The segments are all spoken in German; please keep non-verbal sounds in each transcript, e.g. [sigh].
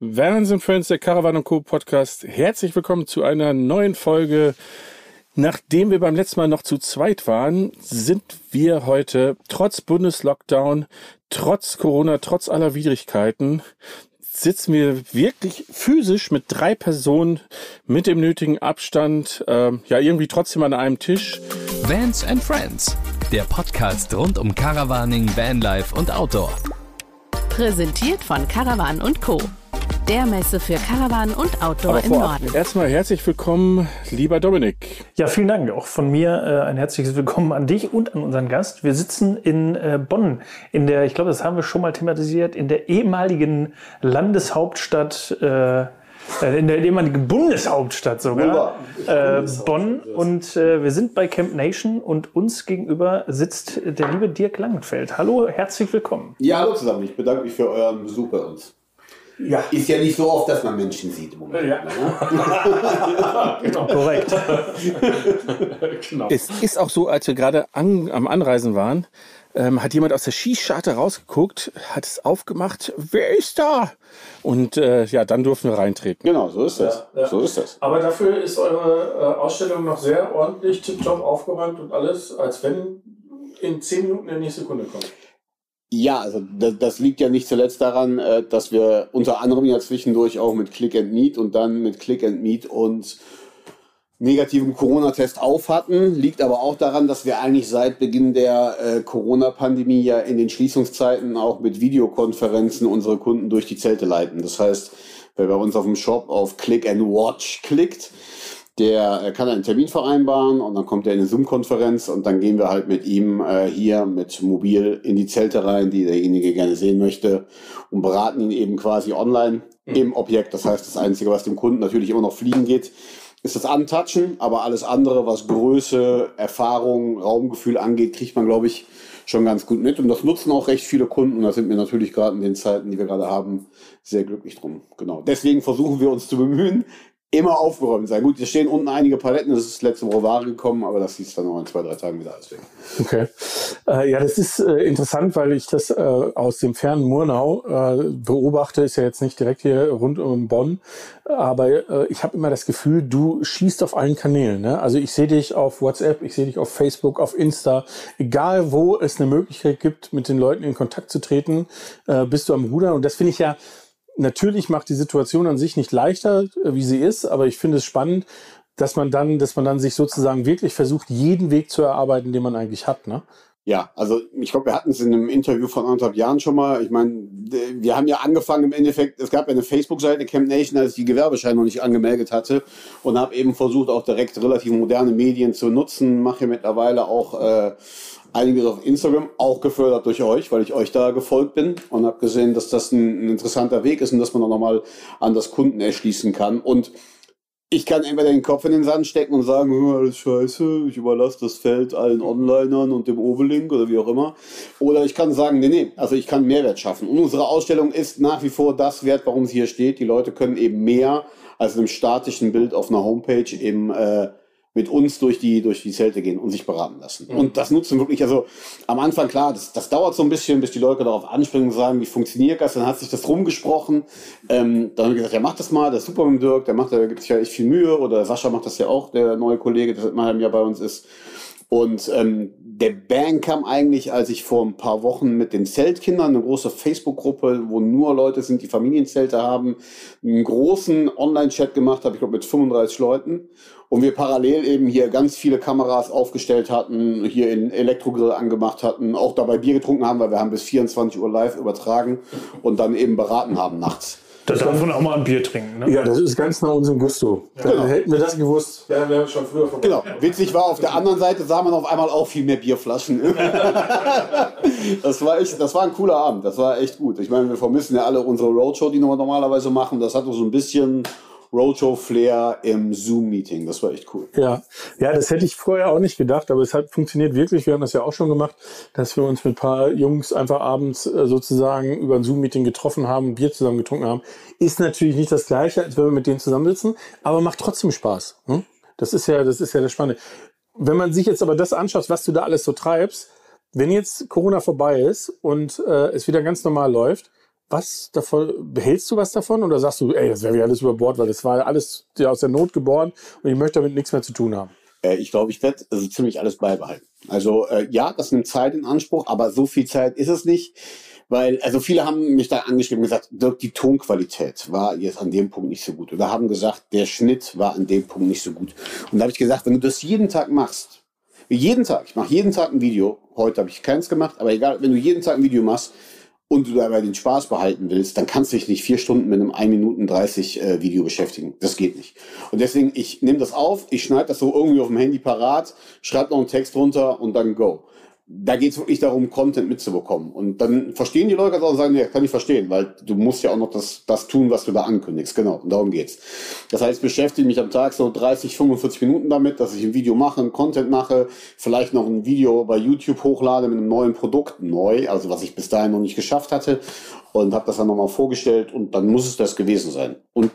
Vans and Friends, der Caravan Co. Podcast. Herzlich willkommen zu einer neuen Folge. Nachdem wir beim letzten Mal noch zu zweit waren, sind wir heute trotz Bundeslockdown, trotz Corona, trotz aller Widrigkeiten, sitzen wir wirklich physisch mit drei Personen mit dem nötigen Abstand, äh, ja irgendwie trotzdem an einem Tisch. Vans and Friends, der Podcast rund um Caravaning, Vanlife und Outdoor. Präsentiert von Caravan Co der Messe für Caravan und Outdoor im Norden. Erstmal herzlich willkommen, lieber Dominik. Ja, vielen Dank. Auch von mir äh, ein herzliches Willkommen an dich und an unseren Gast. Wir sitzen in äh, Bonn, in der, ich glaube, das haben wir schon mal thematisiert, in der ehemaligen Landeshauptstadt. Äh, äh in der ehemaligen Bundeshauptstadt sogar, äh, Bonn. Und äh, wir sind bei Camp Nation und uns gegenüber sitzt der liebe Dirk Langenfeld. Hallo, herzlich willkommen. Ja, hallo zusammen. Ich bedanke mich für euren Besuch bei uns. Ja. Ist ja nicht so oft, dass man Menschen sieht im Moment. Ja. Ne? [laughs] genau. Korrekt. [laughs] genau. Es ist auch so, als wir gerade an, am Anreisen waren, ähm, hat jemand aus der Skischarte rausgeguckt, hat es aufgemacht, wer ist da? Und äh, ja, dann durften wir reintreten. Genau, so ist das. Ja, ja. So ist das. Aber dafür ist eure äh, Ausstellung noch sehr ordentlich, tiptop aufgeräumt und alles, als wenn in zehn Minuten der nächste Kunde kommt. Ja, also das, das, liegt ja nicht zuletzt daran, äh, dass wir unter anderem ja zwischendurch auch mit Click and Meet und dann mit Click and Meet und negativen Corona-Test auf hatten. Liegt aber auch daran, dass wir eigentlich seit Beginn der äh, Corona-Pandemie ja in den Schließungszeiten auch mit Videokonferenzen unsere Kunden durch die Zelte leiten. Das heißt, wer bei uns auf dem Shop auf Click and Watch klickt, der kann einen Termin vereinbaren und dann kommt er in eine Zoom-Konferenz und dann gehen wir halt mit ihm äh, hier mit Mobil in die Zelte rein, die derjenige gerne sehen möchte und beraten ihn eben quasi online mhm. im Objekt. Das heißt, das Einzige, was dem Kunden natürlich immer noch fliegen geht, ist das Antatschen, aber alles andere, was Größe, Erfahrung, Raumgefühl angeht, kriegt man, glaube ich, schon ganz gut mit. Und das nutzen auch recht viele Kunden. Und da sind wir natürlich gerade in den Zeiten, die wir gerade haben, sehr glücklich drum. Genau. Deswegen versuchen wir uns zu bemühen, immer aufgeräumt sein. Gut, hier stehen unten einige Paletten, das ist letzte Woche Ware gekommen, aber das hieß dann noch in zwei, drei Tagen wieder alles weg. Okay. Äh, ja, das ist äh, interessant, weil ich das äh, aus dem fernen Murnau äh, beobachte, ist ja jetzt nicht direkt hier rund um Bonn, aber äh, ich habe immer das Gefühl, du schießt auf allen Kanälen. Ne? Also ich sehe dich auf WhatsApp, ich sehe dich auf Facebook, auf Insta, egal wo es eine Möglichkeit gibt, mit den Leuten in Kontakt zu treten, äh, bist du am Ruder und das finde ich ja natürlich macht die Situation an sich nicht leichter, äh, wie sie ist, aber ich finde es spannend, dass man dann, dass man dann sich sozusagen wirklich versucht, jeden Weg zu erarbeiten, den man eigentlich hat, ne? Ja, also ich glaube, wir hatten es in einem Interview von anderthalb Jahren schon mal. Ich meine, wir haben ja angefangen im Endeffekt, es gab ja eine Facebook-Seite Camp Nation, als ich die Gewerbeschein noch nicht angemeldet hatte und habe eben versucht, auch direkt relativ moderne Medien zu nutzen. Mache mittlerweile auch äh, einiges auf Instagram, auch gefördert durch euch, weil ich euch da gefolgt bin und habe gesehen, dass das ein, ein, interessanter Weg ist und dass man auch nochmal an das Kunden erschließen kann. Und ich kann entweder den Kopf in den Sand stecken und sagen, alles scheiße, ich überlasse das Feld allen Onlinern und dem Obelink oder wie auch immer. Oder ich kann sagen, nee, nee, also ich kann Mehrwert schaffen. Und unsere Ausstellung ist nach wie vor das wert, warum sie hier steht. Die Leute können eben mehr als in einem statischen Bild auf einer Homepage eben äh, mit uns durch die, durch die Zelte gehen und sich beraten lassen. Mhm. Und das nutzen wirklich, also am Anfang, klar, das, das dauert so ein bisschen, bis die Leute darauf anspringen und sagen, wie funktioniert das? Dann hat sich das rumgesprochen. Ähm, dann haben wir gesagt, ja, mach das mal, das ist super mit Dirk, der macht, der gibt sich ja echt viel Mühe. Oder Sascha macht das ja auch, der neue Kollege, der seit einem halben Jahr bei uns ist. Und ähm, der Bang kam eigentlich, als ich vor ein paar Wochen mit den Zeltkindern, eine große Facebook-Gruppe, wo nur Leute sind, die Familienzelte haben, einen großen Online-Chat gemacht habe, ich glaube mit 35 Leuten. Und wir parallel eben hier ganz viele Kameras aufgestellt hatten, hier in Elektrogrill angemacht hatten, auch dabei Bier getrunken haben, weil wir haben bis 24 Uhr live übertragen und dann eben beraten haben nachts. Da darf man auch mal ein Bier trinken. Ne? Ja, das ist ganz nach unserem Gusto. Ja. Genau. Hätten wir das gewusst. Ja, wir haben schon früher vorbei. Genau. Witzig war, auf der anderen Seite sah man auf einmal auch viel mehr Bierflaschen. [laughs] das, war echt, das war ein cooler Abend. Das war echt gut. Ich meine, wir vermissen ja alle unsere Roadshow, die wir normalerweise machen. Das hat so ein bisschen Roadshow-Flair im Zoom-Meeting. Das war echt cool. Ja. ja, das hätte ich vorher auch nicht gedacht, aber es hat funktioniert wirklich. Wir haben das ja auch schon gemacht, dass wir uns mit ein paar Jungs einfach abends äh, sozusagen über ein Zoom-Meeting getroffen haben, Bier zusammen getrunken haben. Ist natürlich nicht das Gleiche, als wenn wir mit denen zusammensitzen, aber macht trotzdem Spaß. Hm? Das ist ja, das ist ja das Spannende. Wenn man sich jetzt aber das anschaut, was du da alles so treibst, wenn jetzt Corona vorbei ist und äh, es wieder ganz normal läuft, was davon, behältst du was davon oder sagst du, ey, das wäre ja alles über Bord, weil das war alles aus der Not geboren und ich möchte damit nichts mehr zu tun haben? Äh, ich glaube, ich werde also ziemlich alles beibehalten. Also äh, ja, das nimmt Zeit in Anspruch, aber so viel Zeit ist es nicht. Weil, also viele haben mich da angeschrieben und gesagt, Dirk, die Tonqualität war jetzt an dem Punkt nicht so gut. Oder haben gesagt, der Schnitt war an dem Punkt nicht so gut. Und da habe ich gesagt, wenn du das jeden Tag machst, jeden Tag, ich mache jeden Tag ein Video, heute habe ich keins gemacht, aber egal, wenn du jeden Tag ein Video machst, und du dabei den Spaß behalten willst, dann kannst du dich nicht vier Stunden mit einem 1 Minuten 30 äh, Video beschäftigen. Das geht nicht. Und deswegen, ich nehme das auf, ich schneide das so irgendwie auf dem Handy parat, schreibe noch einen Text runter und dann go da geht es wirklich darum, Content mitzubekommen. Und dann verstehen die Leute das auch und sagen, ja, kann ich verstehen, weil du musst ja auch noch das, das tun, was du da ankündigst. Genau, und darum geht's. Das heißt, ich beschäftige mich am Tag so 30, 45 Minuten damit, dass ich ein Video mache, ein Content mache, vielleicht noch ein Video bei YouTube hochlade mit einem neuen Produkt, neu, also was ich bis dahin noch nicht geschafft hatte und habe das dann nochmal vorgestellt und dann muss es das gewesen sein. Und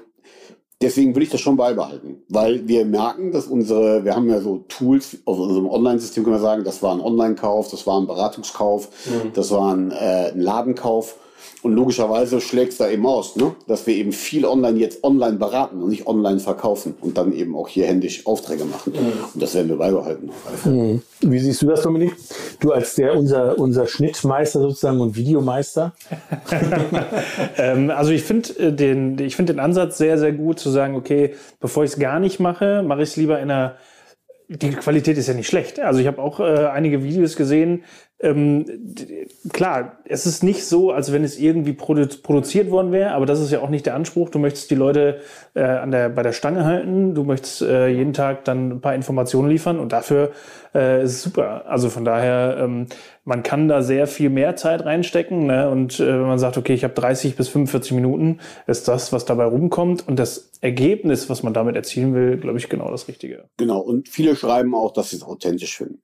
Deswegen will ich das schon beibehalten, weil wir merken, dass unsere, wir haben ja so Tools auf unserem Online-System, können wir sagen, das war ein Online-Kauf, das war ein Beratungskauf, mhm. das war ein, äh, ein Ladenkauf. Und logischerweise schlägt es da eben aus, ne? dass wir eben viel online jetzt online beraten und nicht online verkaufen und dann eben auch hier händisch Aufträge machen. Mhm. Und das werden wir beibehalten. Mhm. Wie siehst du das, Dominik? Du als der unser, unser Schnittmeister sozusagen und Videomeister? [laughs] ähm, also ich finde äh, den, ich finde den Ansatz sehr, sehr gut zu sagen, okay, bevor ich es gar nicht mache, mache ich es lieber in einer die Qualität ist ja nicht schlecht. Also ich habe auch äh, einige Videos gesehen, ähm, klar, es ist nicht so, als wenn es irgendwie produ produziert worden wäre, aber das ist ja auch nicht der Anspruch. Du möchtest die Leute äh, an der, bei der Stange halten, du möchtest äh, jeden Tag dann ein paar Informationen liefern und dafür äh, ist es super. Also von daher, ähm, man kann da sehr viel mehr Zeit reinstecken ne? und äh, wenn man sagt, okay, ich habe 30 bis 45 Minuten, ist das, was dabei rumkommt und das Ergebnis, was man damit erzielen will, glaube ich, genau das Richtige. Genau, und viele schreiben auch, dass sie es authentisch finden.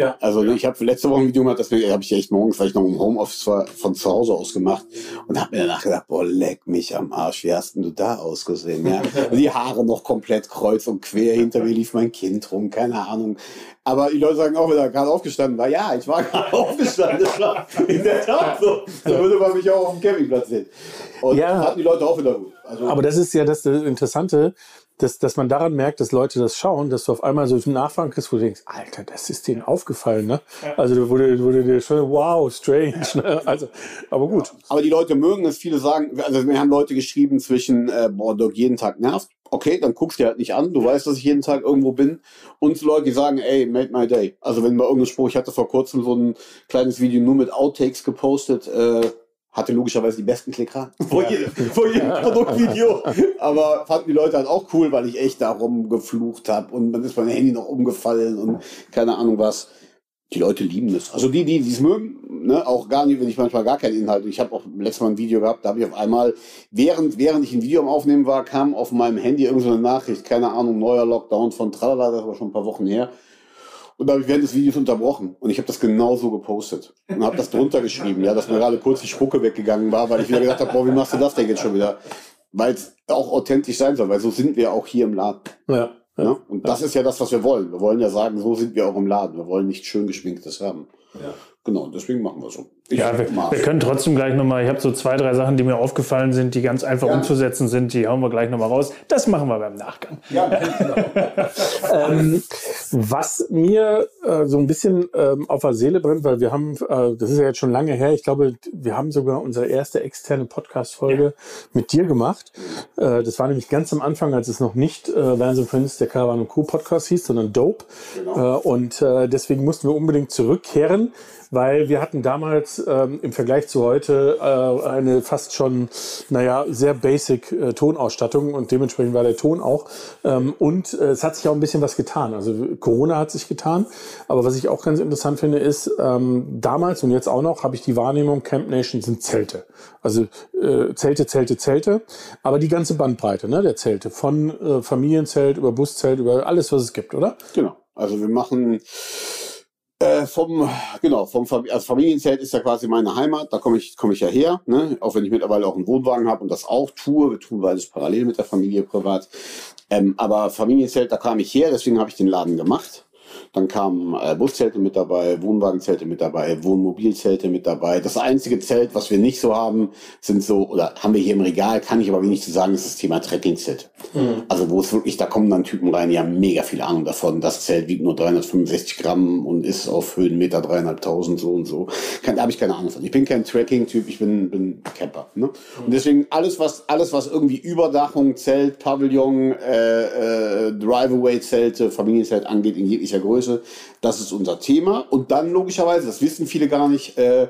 Ja. Also ich habe letzte Woche ein Video gemacht, das habe ich echt morgens, weil ich noch im Homeoffice war, von zu Hause aus gemacht und habe mir danach gedacht, boah, leck mich am Arsch, wie hast denn du da ausgesehen? Ja? [laughs] die Haare noch komplett kreuz und quer, hinter mir lief mein Kind rum, keine Ahnung. Aber die Leute sagen auch, wenn er gerade aufgestanden war, ja, ich war [laughs] gerade aufgestanden, das war in der Tat so. So würde man mich auch auf dem Campingplatz sehen. Und ja. hatten die Leute auch wieder gut. Also, Aber das ist ja das Interessante, dass, dass man daran merkt, dass Leute das schauen, dass du auf einmal so einen Nachfragen kriegst, wo du denkst, Alter, das ist denen aufgefallen, ne? Ja. Also wurde, wurde dir schon, wow, strange, ne? Also, aber gut. Ja. Aber die Leute mögen es, viele sagen, also wir haben Leute geschrieben zwischen, äh, boah, Doc, jeden Tag nervt. Okay, dann guckst du halt nicht an, du weißt, dass ich jeden Tag irgendwo bin. Und Leute, die sagen, ey, made my day. Also wenn mal irgendein Spruch, ich hatte vor kurzem so ein kleines Video nur mit Outtakes gepostet, äh, hatte logischerweise die besten Klicker [laughs] vor, jedem, vor jedem Produktvideo. Aber fanden die Leute halt auch cool, weil ich echt darum geflucht habe und dann ist mein Handy noch umgefallen und keine Ahnung was. Die Leute lieben es. Also die, die es mögen, ne, auch gar nicht, wenn ich manchmal gar keinen Inhalt. Ich habe auch letztes Mal ein Video gehabt, da habe ich auf einmal, während, während ich ein Video am Aufnehmen war, kam auf meinem Handy irgendeine so Nachricht, keine Ahnung, neuer Lockdown von Tralala, das war schon ein paar Wochen her und da habe ich während des Videos unterbrochen. Und ich habe das genauso gepostet. Und habe das drunter geschrieben, ja, dass mir gerade kurz die Spucke weggegangen war, weil ich wieder gedacht habe, boah, wie machst du das denn jetzt schon wieder? Weil es auch authentisch sein soll, weil so sind wir auch hier im Laden. Ja. ja? Und das ist ja das, was wir wollen. Wir wollen ja sagen, so sind wir auch im Laden. Wir wollen nicht schön geschminktes haben. Ja. Genau, deswegen machen wir so. Ich ja, wir, wir, können trotzdem gleich nochmal, ich habe so zwei, drei Sachen, die mir aufgefallen sind, die ganz einfach ja. umzusetzen sind, die hauen wir gleich nochmal raus. Das machen wir beim Nachgang. Ja, [laughs] genau. ähm, was mir äh, so ein bisschen ähm, auf der Seele brennt, weil wir haben, äh, das ist ja jetzt schon lange her, ich glaube, wir haben sogar unsere erste externe Podcast-Folge ja. mit dir gemacht. Äh, das war nämlich ganz am Anfang, als es noch nicht äh, Vans Friends, der Caravan Co. Podcast hieß, sondern Dope. Genau. Äh, und äh, deswegen mussten wir unbedingt zurückkehren weil wir hatten damals ähm, im Vergleich zu heute äh, eine fast schon, naja, sehr basic äh, Tonausstattung und dementsprechend war der Ton auch. Ähm, und äh, es hat sich auch ein bisschen was getan. Also Corona hat sich getan, aber was ich auch ganz interessant finde, ist, ähm, damals und jetzt auch noch habe ich die Wahrnehmung, Camp Nation sind Zelte. Also äh, Zelte, Zelte, Zelte, aber die ganze Bandbreite ne, der Zelte, von äh, Familienzelt über Buszelt, über alles, was es gibt, oder? Genau. Also wir machen äh, vom, genau, vom also Familienzelt ist ja quasi meine Heimat, da komme ich, komme ich ja her, ne? auch wenn ich mittlerweile auch einen Wohnwagen habe und das auch tue. Wir tun beides parallel mit der Familie privat. Ähm, aber Familienzelt, da kam ich her, deswegen habe ich den Laden gemacht. Dann kamen äh, Buszelte mit dabei, Wohnwagenzelte mit dabei, Wohnmobilzelte mit dabei. Das einzige Zelt, was wir nicht so haben, sind so, oder haben wir hier im Regal, kann ich aber wenig zu sagen, ist das Thema Trekkingzelt. Mhm. Also wo es wirklich, da kommen dann Typen rein, die haben mega viel Ahnung davon. Das Zelt wiegt nur 365 Gramm und ist auf Höhenmeter dreieinhalbtausend so und so. Kann, da habe ich keine Ahnung von. Ich bin kein Trekking-Typ, ich bin, bin Camper. Ne? Mhm. Und deswegen alles, was, alles, was irgendwie Überdachung, Zelt, Pavillon, äh, äh, Drive-Away-Zelte, Familienzelt angeht, in jeglicher Größe, das ist unser Thema. Und dann logischerweise, das wissen viele gar nicht, äh,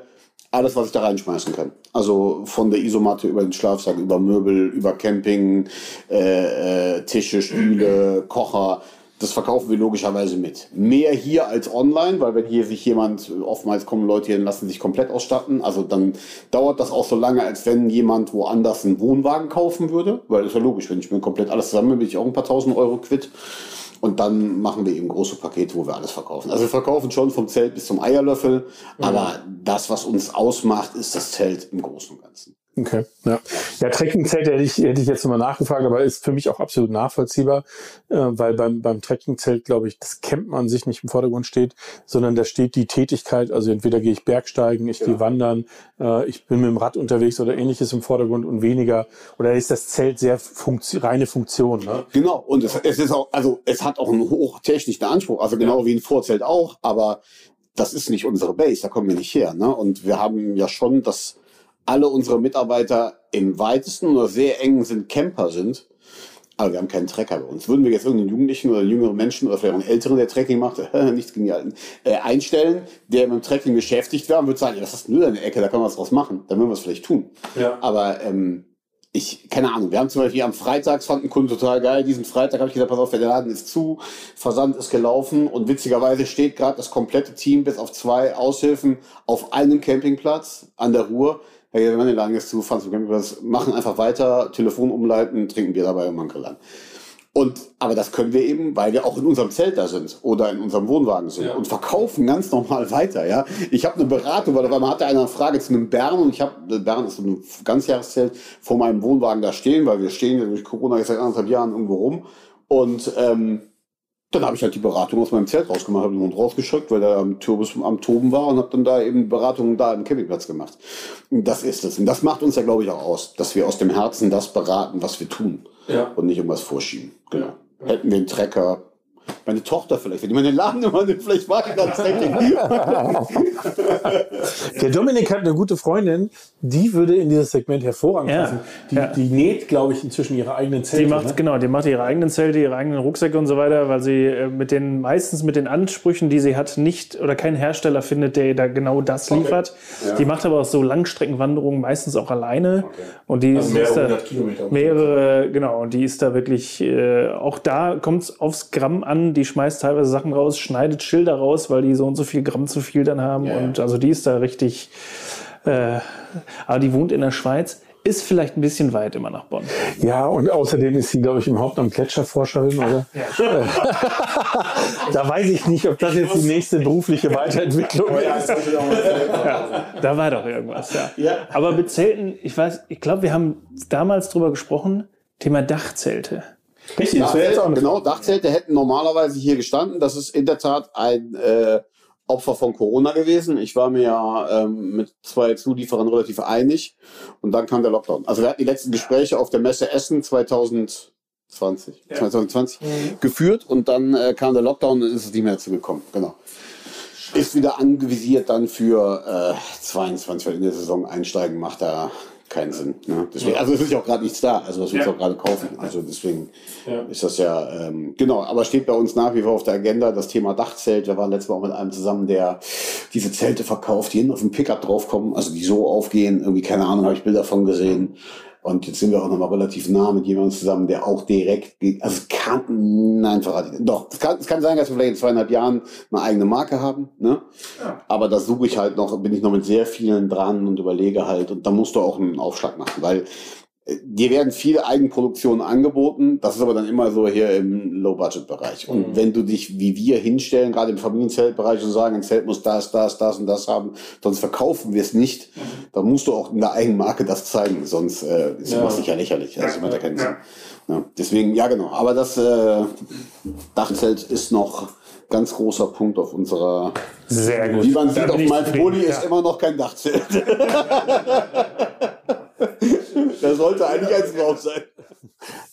alles, was ich da reinschmeißen kann. Also von der Isomatte über den Schlafsack, über Möbel, über Camping, äh, äh, Tische, Stühle, Kocher. Das verkaufen wir logischerweise mit. Mehr hier als online, weil wenn hier sich jemand, oftmals kommen Leute hier und lassen sich komplett ausstatten. Also dann dauert das auch so lange, als wenn jemand woanders einen Wohnwagen kaufen würde. Weil ist ja logisch, wenn ich mir komplett alles zusammen bin ich auch ein paar tausend Euro quitt. Und dann machen wir eben große Pakete, wo wir alles verkaufen. Also wir verkaufen schon vom Zelt bis zum Eierlöffel, mhm. aber das, was uns ausmacht, ist das Zelt im Großen und Ganzen. Okay, ja. Ja, Trekkingzelt hätte ich, hätte ich jetzt nochmal nachgefragt, aber ist für mich auch absolut nachvollziehbar, äh, weil beim, beim Trekkingzelt, glaube ich, das Campen an sich nicht im Vordergrund steht, sondern da steht die Tätigkeit, also entweder gehe ich Bergsteigen, ich ja. gehe wandern, äh, ich bin mit dem Rad unterwegs oder ähnliches im Vordergrund und weniger, oder ist das Zelt sehr Funktion, reine Funktion. Ne? Genau, und es, es ist auch, also es hat auch einen hochtechnischen Anspruch, also genau ja. wie ein Vorzelt auch, aber das ist nicht unsere Base, da kommen wir nicht her. Ne? Und wir haben ja schon das alle unsere Mitarbeiter im weitesten oder sehr engen sind Camper sind. Aber wir haben keinen Trecker bei uns. Würden wir jetzt irgendeinen Jugendlichen oder jüngeren Menschen oder vielleicht einen Älteren, der Trekking macht, [laughs] nichts gegen die Alten, äh, einstellen, der mit dem Trekking beschäftigt wäre und würde sagen, ja, das ist nur eine Ecke, da kann man was draus machen. Dann würden wir es vielleicht tun. Ja. Aber ähm, ich, keine Ahnung, wir haben zum Beispiel am Freitag, fand ein Kunde total geil, diesen Freitag habe ich gesagt, pass auf, der Laden ist zu, Versand ist gelaufen und witzigerweise steht gerade das komplette Team bis auf zwei Aushilfen auf einem Campingplatz an der Ruhr hey, wenn der Laden jetzt zufahren zum Campingplatz, machen einfach weiter, Telefon umleiten, trinken Bier dabei und Grill an. Und, aber das können wir eben, weil wir auch in unserem Zelt da sind oder in unserem Wohnwagen sind ja. und verkaufen ganz normal weiter, ja. Ich habe eine Beratung, weil man hatte eine Frage zu einem Bern und ich habe, Bern ist ein Ganzjahreszelt vor meinem Wohnwagen da stehen, weil wir stehen durch Corona jetzt seit anderthalb Jahren irgendwo rum und, ähm, dann habe ich halt die Beratung aus meinem Zelt rausgemacht, habe den Hund rausgeschickt, weil er am, Turbus, am Toben war und habe dann da eben Beratungen da im Campingplatz gemacht. Und das ist es. Und das macht uns ja, glaube ich, auch aus, dass wir aus dem Herzen das beraten, was wir tun. Ja. Und nicht irgendwas vorschieben. Genau. Ja. Hätten wir einen Trecker, meine Tochter vielleicht, wenn die meine Ladennummer nimmt, vielleicht mag ich das Der Dominik hat eine gute Freundin, die würde in dieses Segment hervorragend ja. passen. Die, ja. die näht, glaube ich, inzwischen ihre eigenen Zelte. Die macht, ne? Genau, die macht ihre eigenen Zelte, ihre eigenen Rucksäcke und so weiter, weil sie äh, mit den, meistens mit den Ansprüchen, die sie hat, nicht oder keinen Hersteller findet, der da genau das okay. liefert. Ja. Die macht aber auch so Langstreckenwanderungen meistens auch alleine. Okay. Und die also mehrere Kilometer. Mehrere, genau, und die ist da wirklich, äh, auch da kommt es aufs Gramm an, die schmeißt teilweise Sachen raus, schneidet Schilder raus, weil die so und so viel Gramm zu viel dann haben. Ja, und also die ist da richtig. Äh, aber die wohnt in der Schweiz ist vielleicht ein bisschen weit immer nach Bonn. Ja, und außerdem ist sie, glaube ich, im Hauptamt Gletscherforscherin, oder? Ja. [laughs] da weiß ich nicht, ob das jetzt die nächste berufliche Weiterentwicklung ist. [laughs] Ja, da war doch irgendwas, ja. ja. Aber mit Zelten, ich weiß, ich glaube, wir haben damals drüber gesprochen, Thema Dachzelte. Richtig, das wäre jetzt auch genau. Dachzelte hätten normalerweise hier gestanden. Das ist in der Tat ein äh, Opfer von Corona gewesen. Ich war mir ja ähm, mit zwei Zulieferern relativ einig und dann kam der Lockdown. Also wir hatten die letzten Gespräche auf der Messe Essen 2020, ja. 2020 mhm. geführt und dann äh, kam der Lockdown und ist es nicht mehr dazu gekommen. Genau. Ist wieder angevisiert dann für äh, 22, weil in der Saison einsteigen macht er keinen Sinn. Ne? Deswegen, ja. Also es ist ja auch gerade nichts da, also was wir ja. uns auch gerade kaufen. Also deswegen ja. ist das ja, ähm, genau, aber steht bei uns nach wie vor auf der Agenda das Thema Dachzelt. Wir waren letztes Mal auch mit einem zusammen, der diese Zelte verkauft, die hinten auf dem Pickup draufkommen, also die so aufgehen, irgendwie, keine Ahnung, habe ich Bilder von gesehen. Und jetzt sind wir auch noch mal relativ nah mit jemandem zusammen, der auch direkt. Also es kann, nein, verrate ich. Doch, es kann, es kann sein, dass wir vielleicht in zweieinhalb Jahren eine eigene Marke haben. Ne? Ja. Aber da suche ich halt noch, bin ich noch mit sehr vielen dran und überlege halt. Und da musst du auch einen Aufschlag machen, weil Dir werden viele Eigenproduktionen angeboten, das ist aber dann immer so hier im Low-Budget-Bereich. Und Mhm. wenn du dich wie wir hinstellen, gerade im Familienzeltbereich und sagen, ein Zelt muss das, das, das und das haben, sonst verkaufen wir es nicht, Mhm. dann musst du auch in der Eigenmarke das zeigen, sonst äh, ist Ja. sicher lächerlich. Also macht ja keinen Sinn. Ja, deswegen, ja genau. Aber das äh, Dachzelt ist noch ganz großer Punkt auf unserer Sehr gut. wie man sieht, auf meinem. Pulli ist Ja. immer noch kein Dachzelt. [laughs] Der sollte eigentlich eins drauf sein.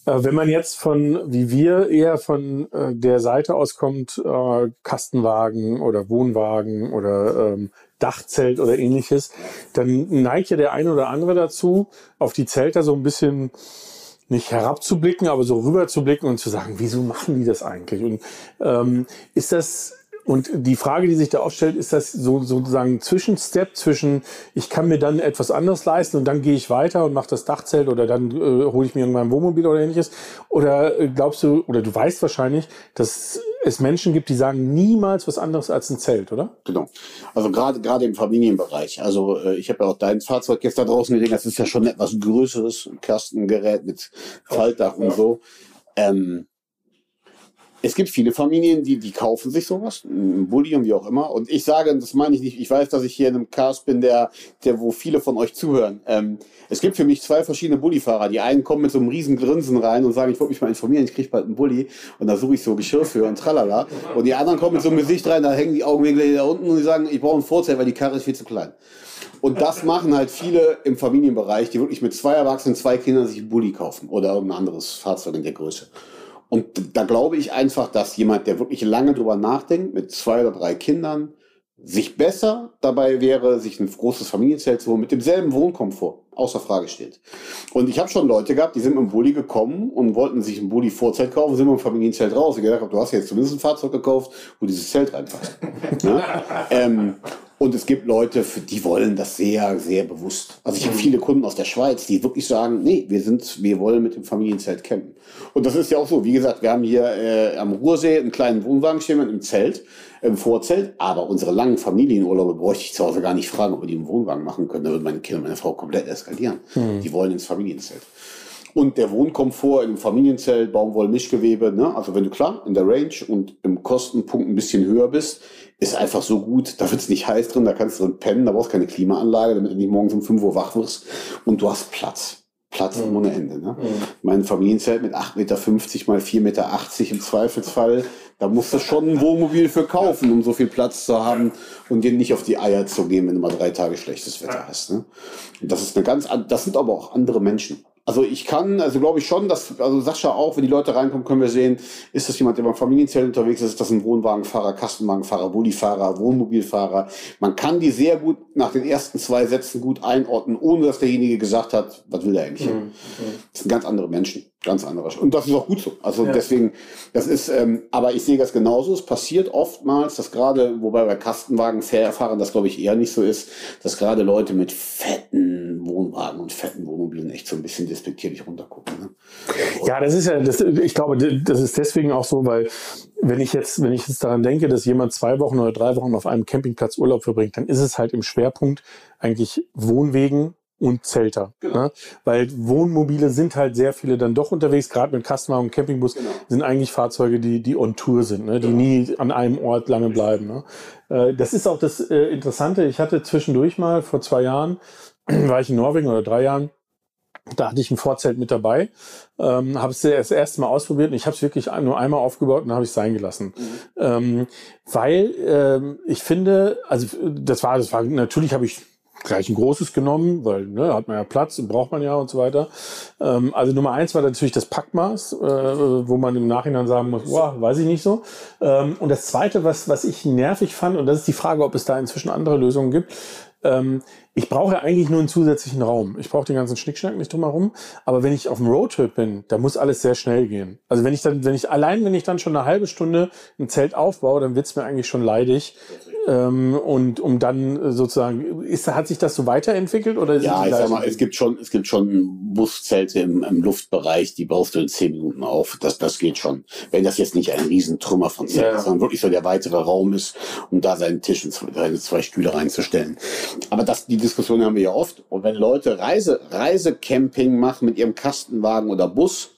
Äh, Wenn man jetzt von, wie wir, eher von äh, der Seite auskommt, äh, Kastenwagen oder Wohnwagen oder ähm, Dachzelt oder ähnliches, dann neigt ja der eine oder andere dazu, auf die Zelter so ein bisschen nicht herabzublicken, aber so rüber zu blicken und zu sagen, wieso machen die das eigentlich? Und ähm, ist das und die Frage, die sich da aufstellt, ist das so sozusagen ein Zwischenstep zwischen, ich kann mir dann etwas anderes leisten und dann gehe ich weiter und mache das Dachzelt oder dann äh, hole ich mir irgendwann ein Wohnmobil oder ähnliches? Oder äh, glaubst du, oder du weißt wahrscheinlich, dass es Menschen gibt, die sagen niemals was anderes als ein Zelt, oder? Genau. Also gerade gerade im Familienbereich. Also äh, ich habe ja auch dein Fahrzeug jetzt da draußen gesehen. Das ist ja schon etwas größeres Kastengerät mit Faltdach und so. Ähm, es gibt viele Familien, die, die kaufen sich sowas, ein Bulli und wie auch immer. Und ich sage, das meine ich nicht, ich weiß, dass ich hier in einem Cast bin, der, der wo viele von euch zuhören. Ähm, es gibt für mich zwei verschiedene Bullifahrer. Die einen kommen mit so einem riesen Grinsen rein und sagen, ich wollte mich mal informieren, ich kriege bald einen Bulli und da suche ich so Geschirr für und tralala. Und die anderen kommen mit so einem Gesicht rein, da hängen die Augenwinkel da unten und die sagen, ich brauche ein Vorzelt, weil die Karre ist viel zu klein. Und das machen halt viele im Familienbereich, die wirklich mit zwei Erwachsenen, zwei Kindern sich einen Bulli kaufen oder irgendein anderes Fahrzeug in der Größe. Und da glaube ich einfach, dass jemand, der wirklich lange drüber nachdenkt, mit zwei oder drei Kindern, sich besser dabei wäre, sich ein großes Familienzelt zu holen, mit demselben Wohnkomfort, außer Frage steht. Und ich habe schon Leute gehabt, die sind mit dem Bulli gekommen und wollten sich ein Bulli Vorzelt kaufen, sind mit dem Familienzelt raus. Ich gesagt habe, du hast jetzt zumindest ein Fahrzeug gekauft, wo dieses Zelt reinpasst. [laughs] ne? ähm, und es gibt Leute, die wollen das sehr, sehr bewusst. Also ich habe viele Kunden aus der Schweiz, die wirklich sagen, nee, wir sind, wir wollen mit dem Familienzelt campen. Und das ist ja auch so. Wie gesagt, wir haben hier äh, am Ruhrsee einen kleinen Wohnwagen stehen mit einem Zelt, im Vorzelt. Aber unsere langen Familienurlaube bräuchte ich zu Hause gar nicht fragen, ob wir die im Wohnwagen machen können. Da würden meine Kinder und meine Frau komplett eskalieren. Die wollen ins Familienzelt. Und der Wohnkomfort im Familienzelt, Baumwolle, Mischgewebe, ne? also wenn du klar in der Range und im Kostenpunkt ein bisschen höher bist, ist einfach so gut, da wird's nicht heiß drin, da kannst du drin pennen, da brauchst du keine Klimaanlage, damit du nicht morgens um 5 Uhr wach wirst und du hast Platz. Platz ohne Ende. Ne? Mein Familienzelt mit 8,50 Meter mal 4,80 Meter im Zweifelsfall, da musst du schon ein Wohnmobil für kaufen, um so viel Platz zu haben und dir nicht auf die Eier zu gehen, wenn du mal drei Tage schlechtes Wetter hast. Ne? Und das ist eine ganz, an- das sind aber auch andere Menschen. Also ich kann, also glaube ich schon, dass, also Sascha auch, wenn die Leute reinkommen, können wir sehen, ist das jemand, der beim Familienzelt unterwegs ist, ist das ein Wohnwagenfahrer, Kastenwagenfahrer, Bullifahrer, Wohnmobilfahrer. Man kann die sehr gut nach den ersten zwei Sätzen gut einordnen, ohne dass derjenige gesagt hat, was will der eigentlich? Das sind ganz andere Menschen, ganz andere. Und das ist auch gut so. Also deswegen, das ist, ähm, aber ich sehe das genauso. Es passiert oftmals, dass gerade, wobei bei Kastenwagenfahrern das glaube ich eher nicht so ist, dass gerade Leute mit fetten Wohnwagen und fetten Wohnmobilen echt so ein bisschen despektierlich runtergucken. Ne? Ja, das ist ja, das, ich glaube, das ist deswegen auch so, weil wenn ich jetzt, wenn ich jetzt daran denke, dass jemand zwei Wochen oder drei Wochen auf einem Campingplatz Urlaub verbringt, dann ist es halt im Schwerpunkt eigentlich Wohnwegen und Zelter. Ne? Weil Wohnmobile sind halt sehr viele dann doch unterwegs, gerade mit Kastenwagen und Campingbus sind eigentlich Fahrzeuge, die, die on Tour sind, ne? die nie an einem Ort lange bleiben. Ne? Äh, das ist auch das äh, Interessante. Ich hatte zwischendurch mal vor zwei Jahren, [clears throat] war ich in Norwegen oder drei Jahren, da hatte ich ein Vorzelt mit dabei, ähm, habe es das erste Mal ausprobiert und ich habe es wirklich nur einmal aufgebaut und habe ich sein gelassen, ähm, weil ähm, ich finde, also das war, das war natürlich habe ich gleich ein großes genommen, weil ne, hat man ja Platz und braucht man ja und so weiter. Ähm, also Nummer eins war natürlich das Packmaß, äh, wo man im Nachhinein sagen muss, wow, weiß ich nicht so. Ähm, und das zweite, was, was ich nervig fand, und das ist die Frage, ob es da inzwischen andere Lösungen gibt, ähm, ich brauche ja eigentlich nur einen zusätzlichen Raum. Ich brauche den ganzen Schnickschnack nicht drumherum. Aber wenn ich auf dem Roadtrip bin, da muss alles sehr schnell gehen. Also wenn ich dann, wenn ich allein, wenn ich dann schon eine halbe Stunde ein Zelt aufbaue, dann wird's mir eigentlich schon leidig, und um dann sozusagen, ist, hat sich das so weiterentwickelt oder? Ja, ich sag mal, es gibt schon, es gibt schon Buszelte im, im Luftbereich, die baust du in zehn Minuten auf. Das, das geht schon. Wenn das jetzt nicht ein Riesentrümmer von Zelt ja. ist, sondern wirklich so der weitere Raum ist, um da seinen Tisch und seine zwei Stühle reinzustellen. Aber das, die Diskussion haben wir ja oft. Und wenn Leute Reise, Reisecamping machen mit ihrem Kastenwagen oder Bus,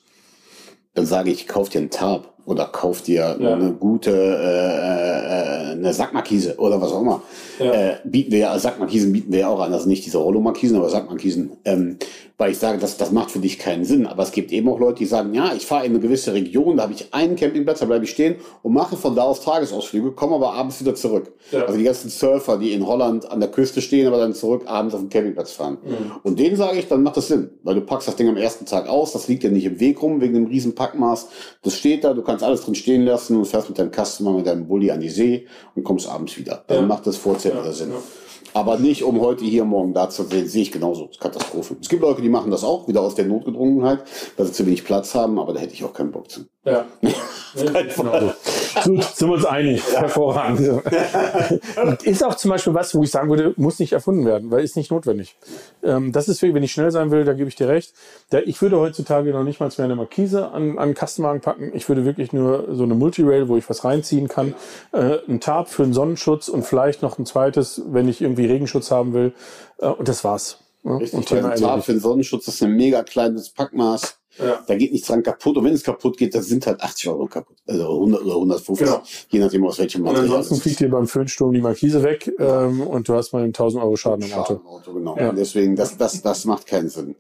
dann sage ich, kauf dir einen Tarp oder kauf dir ja. eine gute äh, äh, eine Sackmarkise oder was auch immer. Ja. Äh, bieten wir ja, Sackmarkisen bieten wir ja auch an, also nicht diese Rollo-Markisen, aber Sackmarkisen. Ähm, weil ich sage, das, das macht für dich keinen Sinn. Aber es gibt eben auch Leute, die sagen, ja, ich fahre in eine gewisse Region, da habe ich einen Campingplatz, da bleibe ich stehen und mache von da aus Tagesausflüge, komme aber abends wieder zurück. Ja. Also die ganzen Surfer, die in Holland an der Küste stehen, aber dann zurück abends auf den Campingplatz fahren. Mhm. Und denen sage ich, dann macht das Sinn, weil du packst das Ding am ersten Tag aus, das liegt ja nicht im Weg rum, wegen dem riesen Packmaß. Das steht da, du kannst alles drin stehen lassen und fährst mit deinem Customer, mit deinem Bulli an die See und kommst abends wieder. Dann ja. macht das Vorzeit ja. Sinn. Ja. Aber nicht, um heute hier, morgen da zu sehen, sehe ich genauso. Das ist Katastrophe. Es gibt Leute, die machen das auch, wieder aus der Notgedrungenheit, weil sie zu wenig Platz haben, aber da hätte ich auch keinen Bock zu. Ja. [laughs] genau. Gut, sind wir uns einig. Ja. Hervorragend. [laughs] ist auch zum Beispiel was, wo ich sagen würde, muss nicht erfunden werden, weil ist nicht notwendig. Ähm, das ist, wenn ich schnell sein will, da gebe ich dir recht. ich würde heutzutage noch nicht mal mehr eine Markise an, an Kastenwagen packen. Ich würde wirklich nur so eine Multirail, wo ich was reinziehen kann, äh, ein Tarp für einen Sonnenschutz und vielleicht noch ein zweites, wenn ich irgendwie Regenschutz haben will. Äh, und das war's. Richtig, und Thema Tarp für den Sonnenschutz ist ein mega kleines Packmaß. Ja. Da geht nichts dran kaputt. Und wenn es kaputt geht, dann sind halt 80 Euro kaputt. Also 100 oder 150, genau. je nachdem aus welchem Material. Und ansonsten fliegt dir beim Föhnsturm die Markise weg ähm, und du hast mal einen 1000 Euro Schaden im Auto. Im Auto genau. Ja. Deswegen, das, das, das macht keinen Sinn.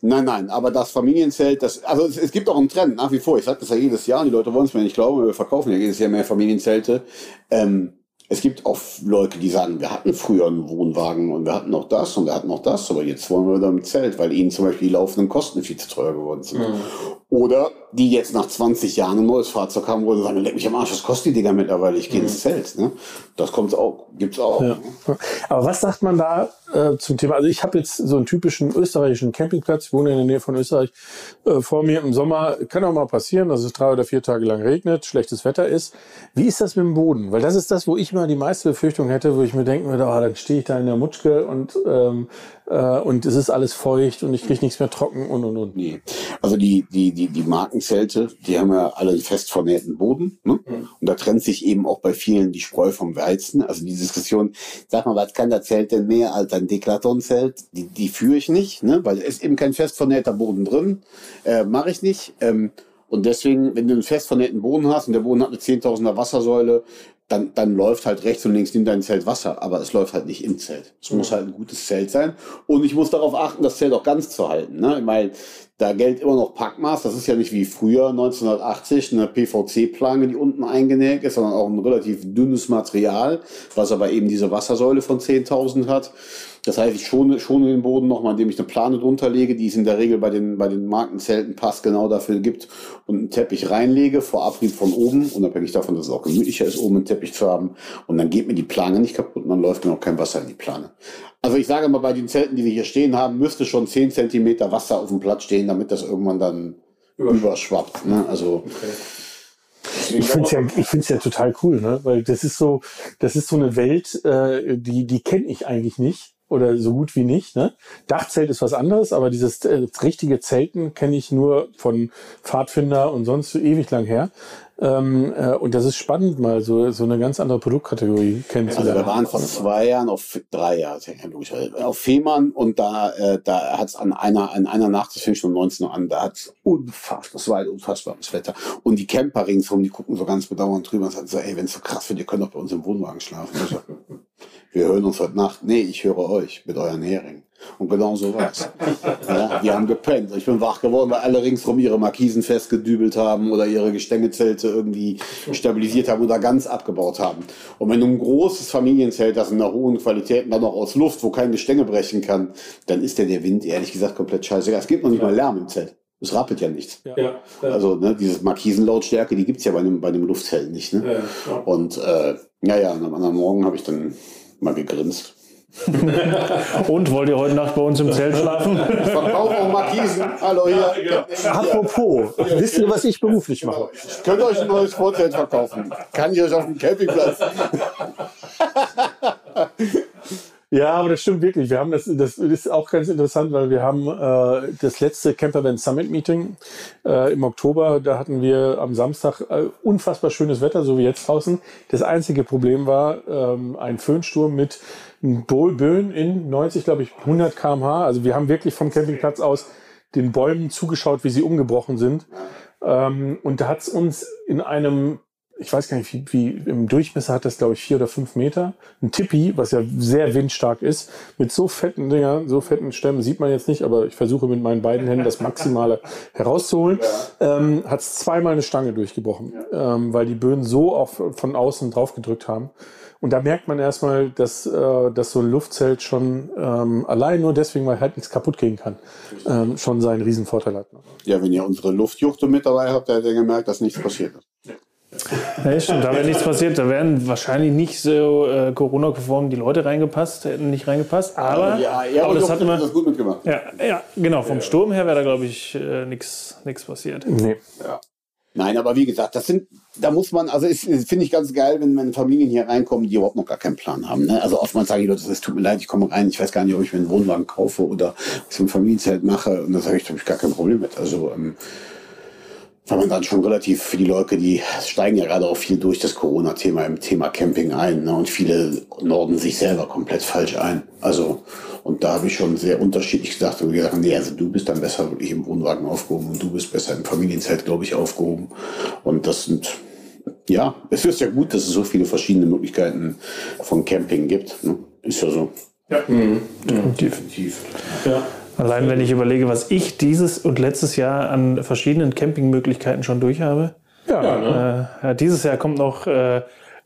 Nein, nein, aber das Familienzelt, das, also es, es gibt auch einen Trend nach wie vor. Ich sage das ja jedes Jahr und die Leute wollen es mir nicht glauben, wir verkaufen ja jedes Jahr mehr Familienzelte. Ähm, es gibt auch Leute, die sagen, wir hatten früher einen Wohnwagen und wir hatten noch das und wir hatten noch das, aber jetzt wollen wir wieder mit Zelt, weil ihnen zum Beispiel die laufenden Kosten viel zu teuer geworden sind. Mhm. Oder die jetzt nach 20 Jahren ein neues Fahrzeug haben, wo sie sagen, leck mich am Arsch, was kostet die Dinger mittlerweile? Ich gehe mhm. ins Zelt. Ne? Das kommt auch, gibt's auch. Ja. Aber was sagt man da äh, zum Thema? Also ich habe jetzt so einen typischen österreichischen Campingplatz, ich wohne in der Nähe von Österreich, äh, vor mir im Sommer. Kann auch mal passieren, dass es drei oder vier Tage lang regnet, schlechtes Wetter ist. Wie ist das mit dem Boden? Weil das ist das, wo ich immer die meiste Befürchtung hätte, wo ich mir denken würde, oh, dann stehe ich da in der Mutschke und ähm, äh, und es ist alles feucht und ich kriege nichts mehr trocken und und und. Nee. Also die, die, die, die Markenzelte, die haben ja alle fest vernähten Boden. Ne? Mhm. Und da trennt sich eben auch bei vielen die Spreu vom Weizen. Also die Diskussion, sag mal, was kann der Zelt denn mehr als ein Deklaton-Zelt? Die, die führe ich nicht, ne? weil es ist eben kein fest vernähter Boden drin. Äh, Mache ich nicht. Ähm, und deswegen, wenn du einen fest vernähten Boden hast und der Boden hat eine 10.000er Wassersäule, dann, dann läuft halt rechts und links neben deinem Zelt Wasser, aber es läuft halt nicht im Zelt. Es mhm. muss halt ein gutes Zelt sein. Und ich muss darauf achten, das Zelt auch ganz zu halten. Ne? Ich meine, da gilt immer noch Packmaß. Das ist ja nicht wie früher 1980 eine PVC-Planke, die unten eingenäht ist, sondern auch ein relativ dünnes Material, was aber eben diese Wassersäule von 10.000 hat. Das heißt, ich schone, schone den Boden nochmal, indem ich eine Plane drunter lege, die es in der Regel bei den, bei den Markenzelten pass genau dafür gibt und einen Teppich reinlege, vor Abrieb von oben, unabhängig davon, dass es auch gemütlicher ist, oben einen Teppich zu haben. Und dann geht mir die Plane nicht kaputt und dann läuft mir auch kein Wasser in die Plane. Also ich sage mal, bei den Zelten, die wir hier stehen haben, müsste schon 10 Zentimeter Wasser auf dem Platz stehen, damit das irgendwann dann überschwappt. Ne? Also okay. Ich finde es ja, ich find's ja total cool, ne? weil das ist so, das ist so eine Welt, äh, die, die kenne ich eigentlich nicht oder so gut wie nicht. Ne? Dachzelt ist was anderes, aber dieses äh, richtige Zelten kenne ich nur von Pfadfinder und sonst so ewig lang her. Ähm, äh, und das ist spannend, mal so, so eine ganz andere Produktkategorie kennenzulernen. Also wir waren vor zwei Jahren auf drei Jahre auf Fehmarn und da, äh, da hat es an einer, an einer Nacht, das fing schon um 19 Uhr an, da hat es unfassbar, das war unfassbares Wetter. Und die Camper ringsherum, die gucken so ganz bedauernd drüber und sagen so, ey, wenn es so krass wird, ihr könnt doch bei uns im Wohnwagen schlafen. Wir hören uns heute Nacht. Nee, ich höre euch mit euren Heringen. Und genau so war's. [laughs] ja, wir haben gepennt. Ich bin wach geworden, weil alle ringsrum ihre Markisen festgedübelt haben oder ihre Gestängezelte irgendwie stabilisiert haben oder ganz abgebaut haben. Und wenn du ein großes Familienzelt hast in einer hohen Qualität und dann noch aus Luft, wo kein Gestänge brechen kann, dann ist der der Wind ehrlich gesagt komplett scheiße. Es gibt noch nicht mal Lärm im Zelt. Es rappelt ja nichts. Ja, ja. Also ne, diese Markisenlautstärke, die gibt's ja bei einem, bei einem Luftzelt nicht. Ne? Ja, und äh, ja, ja, am anderen Morgen habe ich dann mal gegrinst. [laughs] Und wollt ihr heute Nacht bei uns im Zelt schlafen? Ich verkaufe auch Markisen. Hallo hier. Ja, ja. Apropos, wisst ihr, was ich beruflich mache? Ich könnte euch ein neues Vorzelt verkaufen. Kann ich euch auf dem Campingplatz. [laughs] Ja, aber das stimmt wirklich. Wir haben das, das ist auch ganz interessant, weil wir haben äh, das letzte Campervan Summit Meeting äh, im Oktober. Da hatten wir am Samstag äh, unfassbar schönes Wetter, so wie jetzt draußen. Das einzige Problem war ähm, ein Föhnsturm mit Böen in 90, glaube ich, 100 km/h. Also wir haben wirklich vom Campingplatz aus den Bäumen zugeschaut, wie sie umgebrochen sind. Ähm, und da hat's uns in einem ich weiß gar nicht, wie, wie im Durchmesser hat das, glaube ich, vier oder fünf Meter. Ein Tippi, was ja sehr windstark ist, mit so fetten Dinger, so fetten Stämmen, sieht man jetzt nicht, aber ich versuche mit meinen beiden Händen das Maximale [laughs] herauszuholen, ja. ähm, hat es zweimal eine Stange durchgebrochen, ja. ähm, weil die Böen so auf, von außen drauf gedrückt haben. Und da merkt man erstmal, dass, äh, dass so ein Luftzelt schon ähm, allein nur deswegen, weil halt nichts kaputt gehen kann, ähm, schon seinen Riesenvorteil hat. Ja, wenn ihr unsere Luftjuchte mit dabei habt, dann habt ihr gemerkt, dass nichts passiert ist. Ja, stimmt, da wäre nichts passiert. Da wären wahrscheinlich nicht so äh, Corona-konform die Leute reingepasst, hätten nicht reingepasst. Aber, ja, ja, aber das hat immer. Das gut mitgemacht. Ja, ja, genau. Vom Sturm her wäre da, glaube ich, äh, nichts passiert. Nee. Ja. Nein, aber wie gesagt, das sind, da muss man, also finde ich ganz geil, wenn meine Familien hier reinkommen, die überhaupt noch gar keinen Plan haben. Ne? Also oftmals sage ich Leute, es tut mir leid, ich komme rein, ich weiß gar nicht, ob ich mir einen Wohnwagen kaufe oder was im Familienzelt mache. Und da sage ich, da habe ich gar kein Problem mit. Also ähm, weil man dann schon relativ für die Leute, die steigen ja gerade auch viel durch das Corona-Thema im Thema Camping ein. Ne? Und viele norden sich selber komplett falsch ein. Also, und da habe ich schon sehr unterschiedlich gesagt und gesagt, nee, also du bist dann besser wirklich im Wohnwagen aufgehoben und du bist besser im Familienzelt, glaube ich, aufgehoben. Und das sind, ja, es ist ja gut, dass es so viele verschiedene Möglichkeiten von Camping gibt. Ne? Ist ja so. Ja, mhm. definitiv. Ja. Allein wenn ich überlege, was ich dieses und letztes Jahr an verschiedenen Campingmöglichkeiten schon durch habe. Ja, ne? äh, dieses Jahr kommt noch, äh,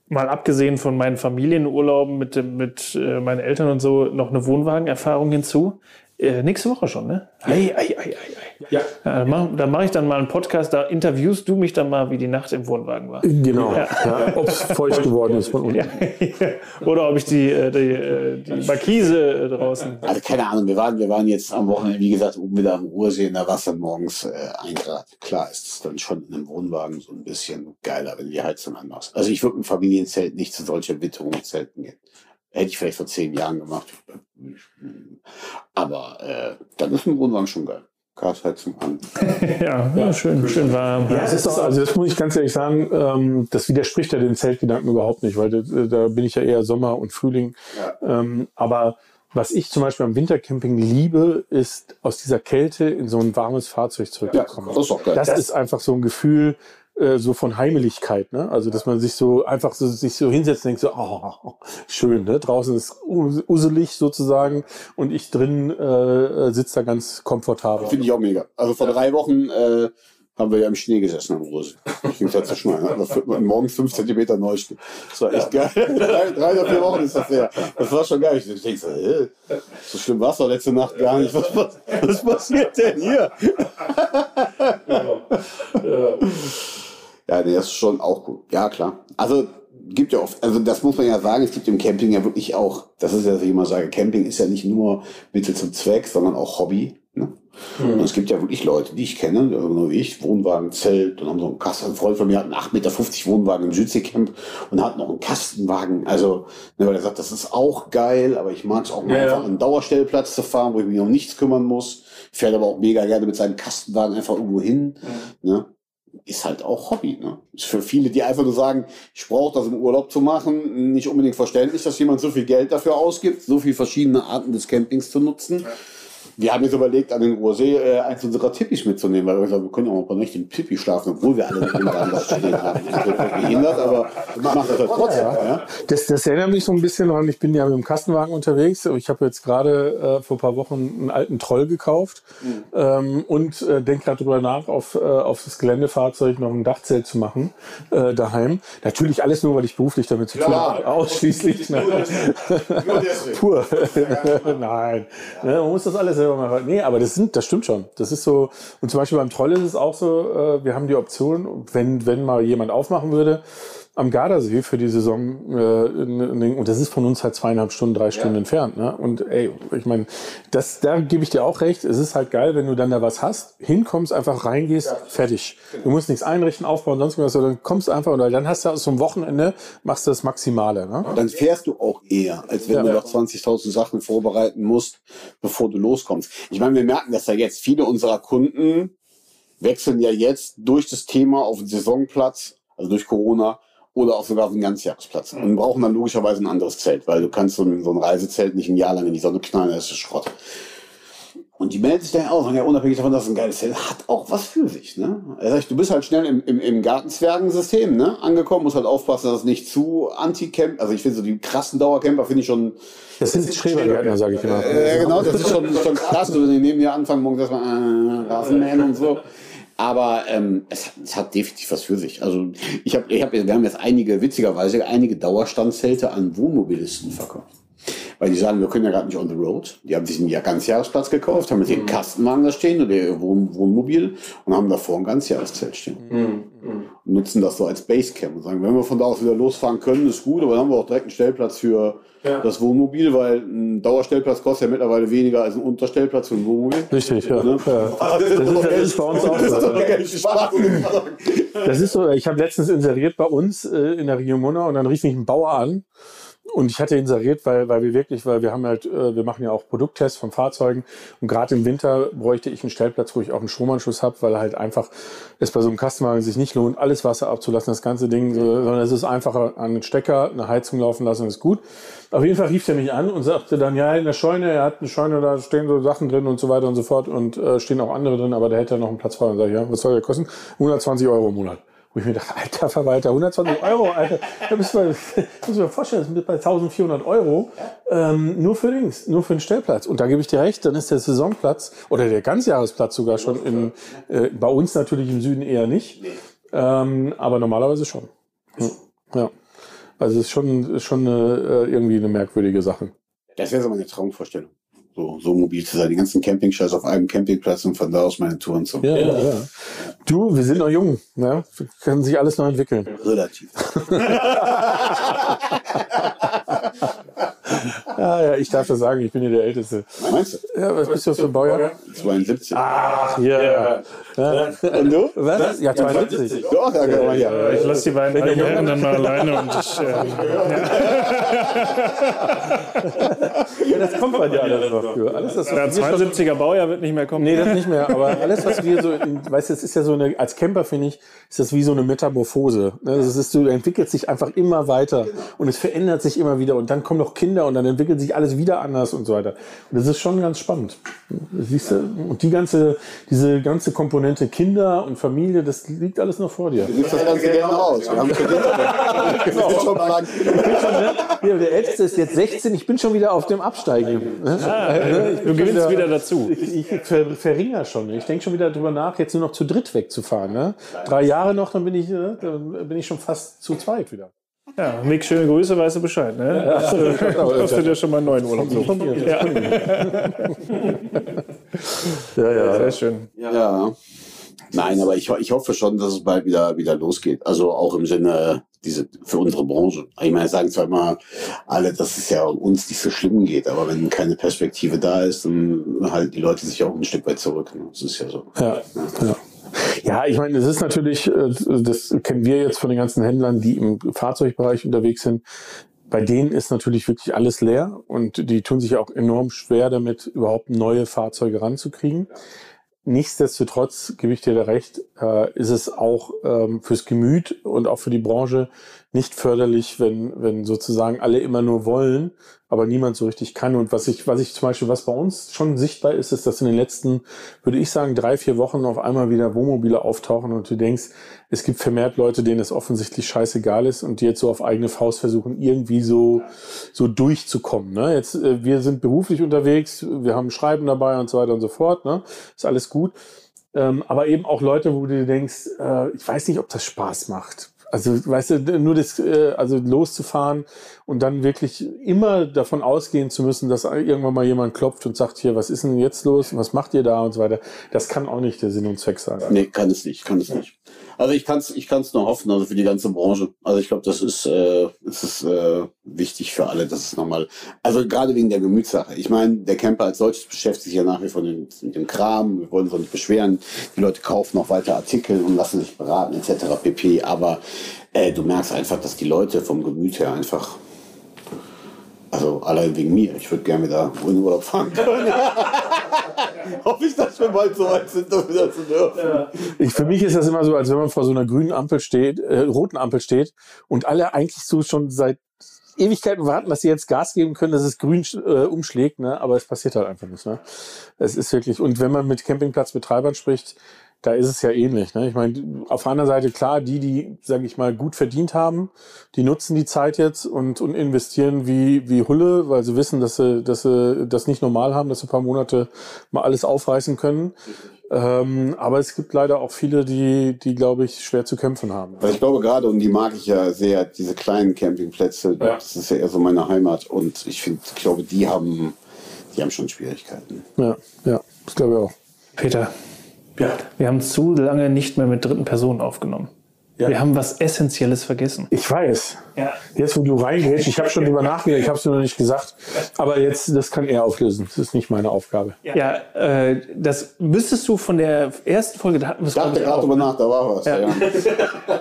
mal abgesehen von meinen Familienurlauben mit, mit äh, meinen Eltern und so, noch eine Wohnwagenerfahrung hinzu. Äh, nächste Woche schon, ne? Ei, ei, ei, ei, ei. Ja. ja da mache ich dann mal einen Podcast, da interviewst du mich dann mal, wie die Nacht im Wohnwagen war. Genau. Ja. Ja, ob es feucht geworden ist von unten. [laughs] Oder ob ich die, äh, die, äh, die Markise draußen. Also keine Ahnung, wir waren, wir waren jetzt am Wochenende, wie gesagt, oben wieder am Ruhrsee in der Wasser morgens äh, ein Grad. Klar ist es dann schon in einem Wohnwagen so ein bisschen geiler, wenn die Heizung anders. Also ich würde im Familienzelt nicht zu solchen Witterungszelten gehen. Hätte ich vielleicht vor zehn Jahren gemacht. Aber äh, dann ist ein Wohnwagen schon geil. Gasheizung an. [laughs] ja, ja, schön, schön warm. Ja, es ist doch, also das muss ich ganz ehrlich sagen, ähm, das widerspricht ja den Zeltgedanken überhaupt nicht, weil da, da bin ich ja eher Sommer und Frühling. Ja. Ähm, aber was ich zum Beispiel am Wintercamping liebe, ist aus dieser Kälte in so ein warmes Fahrzeug zurückzukommen. Ja, das ist auch geil. Das, das ist einfach so ein Gefühl, äh, so von Heimeligkeit, ne? Also dass man sich so einfach so sich so hinsetzt und denkt so, oh, schön, ne? Draußen ist uselig sozusagen und ich drin äh, sitze da ganz komfortabel. Finde ich auch mega. Also vor drei Wochen äh, haben wir ja im Schnee gesessen am Rose. Ich ging dazu schneiden. Also morgens fünf Zentimeter Neuschnee. Das war echt geil. drei, drei oder vier Wochen ist das her. Das war schon geil. Ich denke so, äh, so schlimm war es doch letzte Nacht gar nicht. Was, was, was passiert denn hier? ja. Ja. Ja, der ist schon auch gut. Ja, klar. Also gibt ja oft, also das muss man ja sagen, es gibt im Camping ja wirklich auch, das ist ja, was ich immer sage, Camping ist ja nicht nur Mittel zum Zweck, sondern auch Hobby. Ne? Mhm. Und es gibt ja wirklich Leute, die ich kenne, genau wie ich, Wohnwagen, Zelt, und haben so einen Kasten. Ein Freund von mir hat einen 8,50 Meter Wohnwagen im Südseecamp und hat noch einen Kastenwagen. Also, ne, weil er sagt, das ist auch geil, aber ich mag es auch mal ja, einfach ja. einen Dauerstellplatz zu fahren, wo ich mich um nichts kümmern muss. Fährt aber auch mega gerne mit seinem Kastenwagen einfach irgendwo hin. Mhm. Ne? Ist halt auch Hobby. Ne? Ist für viele, die einfach nur sagen, ich brauche das im Urlaub zu machen, nicht unbedingt verständlich, dass jemand so viel Geld dafür ausgibt, so viele verschiedene Arten des Campings zu nutzen. Ja. Wir haben jetzt überlegt, an den Ursee äh, eins unserer Tippis mitzunehmen, weil wir gesagt wir können ja auch ein paar Nächte im Tippi schlafen, obwohl wir alle im was stehen haben. Behindert, aber machen das halt trotzdem. Ja. Ja. Das, das erinnert mich so ein bisschen an, ich bin ja mit dem Kastenwagen unterwegs. Ich habe jetzt gerade äh, vor ein paar Wochen einen alten Troll gekauft mhm. ähm, und äh, denke gerade darüber nach, auf, äh, auf das Geländefahrzeug noch ein Dachzelt zu machen äh, daheim. Natürlich alles nur, weil ich beruflich damit zu tun ja, habe. Ausschließlich. Nur, nur [laughs] Pur. [laughs] Nein. Ja. Man muss das alles selber mal. Nee, aber das sind, das stimmt schon. Das ist so. Und zum Beispiel beim Troll ist es auch so, äh, wir haben die Option, wenn, wenn mal jemand aufmachen würde, am Gardasee für die Saison. Äh, und das ist von uns halt zweieinhalb Stunden, drei Stunden ja. entfernt. Ne? Und ey, ich meine, das, da gebe ich dir auch recht. Es ist halt geil, wenn du dann da was hast, hinkommst, einfach reingehst, ja. fertig. Genau. Du musst nichts einrichten, aufbauen, sonst was, sondern kommst einfach und dann hast du aus so einem Wochenende, machst du das Maximale. Ne? Dann fährst du auch eher, als wenn ja. du noch 20.000 Sachen vorbereiten musst, bevor du loskommst. Ich meine, wir merken das ja jetzt. Viele unserer Kunden wechseln ja jetzt durch das Thema auf den Saisonplatz, also durch Corona, oder auch sogar auf den Ganzjahresplatz. Und brauchen dann logischerweise ein anderes Zelt, weil du kannst so ein, so ein Reisezelt nicht ein Jahr lang in die Sonne knallen, das ist Schrott. Und die meldet sich dann auch, ja, unabhängig davon, dass es ein geiles Zelt hat auch was für sich. Ne? Also du bist halt schnell im, im, im Gartenzwergensystem ne? angekommen, musst halt aufpassen, dass es nicht zu anti-camp, also ich finde so die krassen Dauercamper finde ich schon... Das sind Schrebergärtner, sage ich immer. Äh, genau, das ist schon, schon krass, wenn die neben dir anfangen, morgens erstmal äh, Rasenmähen und so. Aber ähm, es, es hat definitiv was für sich. Also ich habe, ich hab, wir haben jetzt einige, witzigerweise, einige Dauerstandzelte an Wohnmobilisten verkauft. Weil die sagen, wir können ja gerade nicht on the road. Die haben sich einen Ganzjahresplatz gekauft, haben mit dem mhm. Kastenwagen da stehen oder ihr Wohn Wohnmobil und haben davor ein Ganzjahreszelt stehen. Mhm. Und nutzen das so als Basecamp und sagen, wenn wir von da aus wieder losfahren können, ist gut, aber dann haben wir auch direkt einen Stellplatz für ja. das Wohnmobil, weil ein Dauerstellplatz kostet ja mittlerweile weniger als ein Unterstellplatz für ein Wohnmobil. Richtig, ja. Ne? ja. [laughs] Das, ist, das ist bei uns auch so. Das ist so, ich habe letztens inseriert bei uns äh, in der Region Monau und dann rief mich ein Bauer an und ich hatte inseriert, weil, weil wir wirklich, weil wir haben halt, äh, wir machen ja auch Produkttests von Fahrzeugen und gerade im Winter bräuchte ich einen Stellplatz, wo ich auch einen Stromanschluss habe, weil halt einfach es bei so einem Kastenwagen sich nicht lohnt, alles Wasser abzulassen, das ganze Ding, sondern es ist einfacher an den Stecker, eine Heizung laufen lassen, ist gut. Auf jeden Fall rief er mich an und sagte dann, ja, in der Scheune, er hat eine Scheune, da stehen so Sachen drin und so weiter und so fort und äh, stehen auch andere drin, aber da hätte er noch einen Platz frei. Und sag ich, ja, was soll der kosten? 120 Euro im Monat. Wo ich mir dachte, alter Verwalter, 120 Euro, alter, da bist du, muss mir vorstellen, das sind bei 1400 Euro, ähm, nur für Dings, nur für den Stellplatz. Und da gebe ich dir recht, dann ist der Saisonplatz oder der Ganzjahresplatz sogar schon in, äh, bei uns natürlich im Süden eher nicht, ähm, aber normalerweise schon. Ja. Also es ist schon, schon eine, äh, irgendwie eine merkwürdige Sache. Das wäre so meine Traumvorstellung so, so mobil zu sein. Die ganzen Campingscheiß auf einem Campingplatz und von da aus meine Touren zu ja, ja. ja. Du, wir sind noch jung. Ne? Wir können sich alles noch entwickeln. Relativ. [laughs] Ja, ja, ich darf das sagen, ich bin hier der Älteste. Meinst du? Ja, was bist du für ein Baujahr? 72. Ach, ja. ja. ja. Und du? Was? Ja, 72. Doch, ja, ja, ja. Ich lasse die beiden alten Herren dann mal alleine und ich. Äh, ja. das kommt bei dir alles noch für. Alles, das, ja, 72er Baujahr wird nicht mehr kommen. Nee, das nicht mehr. Aber alles, was wir so, weißt du, das ist ja so eine, als Camper finde ich, ist das wie so eine Metamorphose. Ne? Das ist, du entwickelst dich einfach immer weiter und es verändert sich immer wieder und dann kommen noch Kinder und dann entwickelt sich alles wieder anders und so weiter. Und das ist schon ganz spannend. Siehst du? Und die ganze, diese ganze Komponente Kinder und Familie, das liegt alles noch vor dir. Wie sieht das Ganze gerne aus? Wir haben [laughs] genau. schon. Ja, der Älteste ist jetzt 16, ich bin schon wieder auf dem Absteigen. Ah, du gewinnst wieder, wieder dazu. Ich, ich ver, verringere schon. Ich denke schon wieder darüber nach, jetzt nur noch zu dritt wegzufahren. Ne? Drei Jahre noch, dann bin ich, ne? dann bin ich schon fast zu zweit wieder. Ja, Mick, schöne Grüße, weißt du Bescheid. Ne? Ja, hast, du, hast du dir schon mal einen neuen Urlaub suchen? Ja. ja, ja. Sehr schön. Ja. Nein, aber ich, ich hoffe schon, dass es bald wieder, wieder losgeht. Also auch im Sinne diese, für unsere Branche. Ich meine, sagen zwar immer alle, dass es ja uns nicht so schlimm geht, aber wenn keine Perspektive da ist, dann halten die Leute sich auch ein Stück weit zurück. Ne? Das ist ja so. Ja, ja. Ja, ich meine, es ist natürlich, äh, das kennen wir jetzt von den ganzen Händlern, die im Fahrzeugbereich unterwegs sind. Bei denen ist natürlich wirklich alles leer und die tun sich auch enorm schwer damit, überhaupt neue Fahrzeuge ranzukriegen. Nichtsdestotrotz gebe ich dir da recht, äh, ist es auch ähm, fürs Gemüt und auch für die Branche nicht förderlich, wenn, wenn sozusagen alle immer nur wollen, aber niemand so richtig kann. Und was ich, was ich zum Beispiel, was bei uns schon sichtbar ist, ist, dass in den letzten, würde ich sagen, drei, vier Wochen auf einmal wieder Wohnmobile auftauchen und du denkst, es gibt vermehrt Leute, denen es offensichtlich scheißegal ist und die jetzt so auf eigene Faust versuchen, irgendwie so, so durchzukommen. Ne? Jetzt, äh, wir sind beruflich unterwegs, wir haben Schreiben dabei und so weiter und so fort. Ne? Ist alles gut. Ähm, aber eben auch Leute, wo du denkst, äh, ich weiß nicht, ob das Spaß macht also, weißt du, nur das, äh, also loszufahren und dann wirklich immer davon ausgehen zu müssen, dass irgendwann mal jemand klopft und sagt, hier, was ist denn jetzt los? Was macht ihr da und so weiter. Das kann auch nicht der Sinn und Zweck sein. Nee, kann es nicht, kann es nicht. Also ich kann es ich kann's nur hoffen, also für die ganze Branche. Also ich glaube, das ist, äh, das ist äh, wichtig für alle. Das ist nochmal, also gerade wegen der Gemütssache. Ich meine, der Camper als solches beschäftigt sich ja nach wie vor mit, mit dem Kram. Wir wollen uns auch nicht beschweren. Die Leute kaufen noch weiter Artikel und lassen sich beraten etc. pp. Aber äh, du merkst einfach, dass die Leute vom Gemüt her einfach also allein wegen mir. Ich würde gerne wieder in Urlaub fahren können. [laughs] Hoffe ich, dass wir bald so weit sind, das wieder zu dürfen. Ich, für mich ist das immer so, als wenn man vor so einer grünen Ampel steht, äh, roten Ampel steht und alle eigentlich so schon seit Ewigkeiten warten, dass sie jetzt Gas geben können, dass es grün äh, umschlägt, ne? aber es passiert halt einfach nicht. Ne? Es ist wirklich, und wenn man mit Campingplatzbetreibern spricht, da ist es ja ähnlich. Ne? Ich meine, auf der anderen Seite klar, die, die, sage ich mal, gut verdient haben, die nutzen die Zeit jetzt und, und investieren wie, wie Hulle, weil sie wissen, dass sie, dass sie das nicht normal haben, dass sie ein paar Monate mal alles aufreißen können. Ähm, aber es gibt leider auch viele, die, die glaube ich, schwer zu kämpfen haben. Weil ich glaube gerade, und die mag ich ja sehr, diese kleinen Campingplätze, ja. das ist ja eher so meine Heimat. Und ich finde, ich glaube, die haben, die haben schon Schwierigkeiten. Ja, ja, das glaube ich auch. Peter, ja. Wir haben zu lange nicht mehr mit dritten Personen aufgenommen. Ja. Wir haben was Essentielles vergessen. Ich weiß. Ja. Jetzt, wo du reingehst, ich habe schon drüber nachgedacht, ich habe es dir noch nicht gesagt. Aber jetzt, das kann er auflösen. Das ist nicht meine Aufgabe. Ja, ja äh, das müsstest du von der ersten Folge, da hatten wir es gerade drüber nach, da war was. Ja. Ja.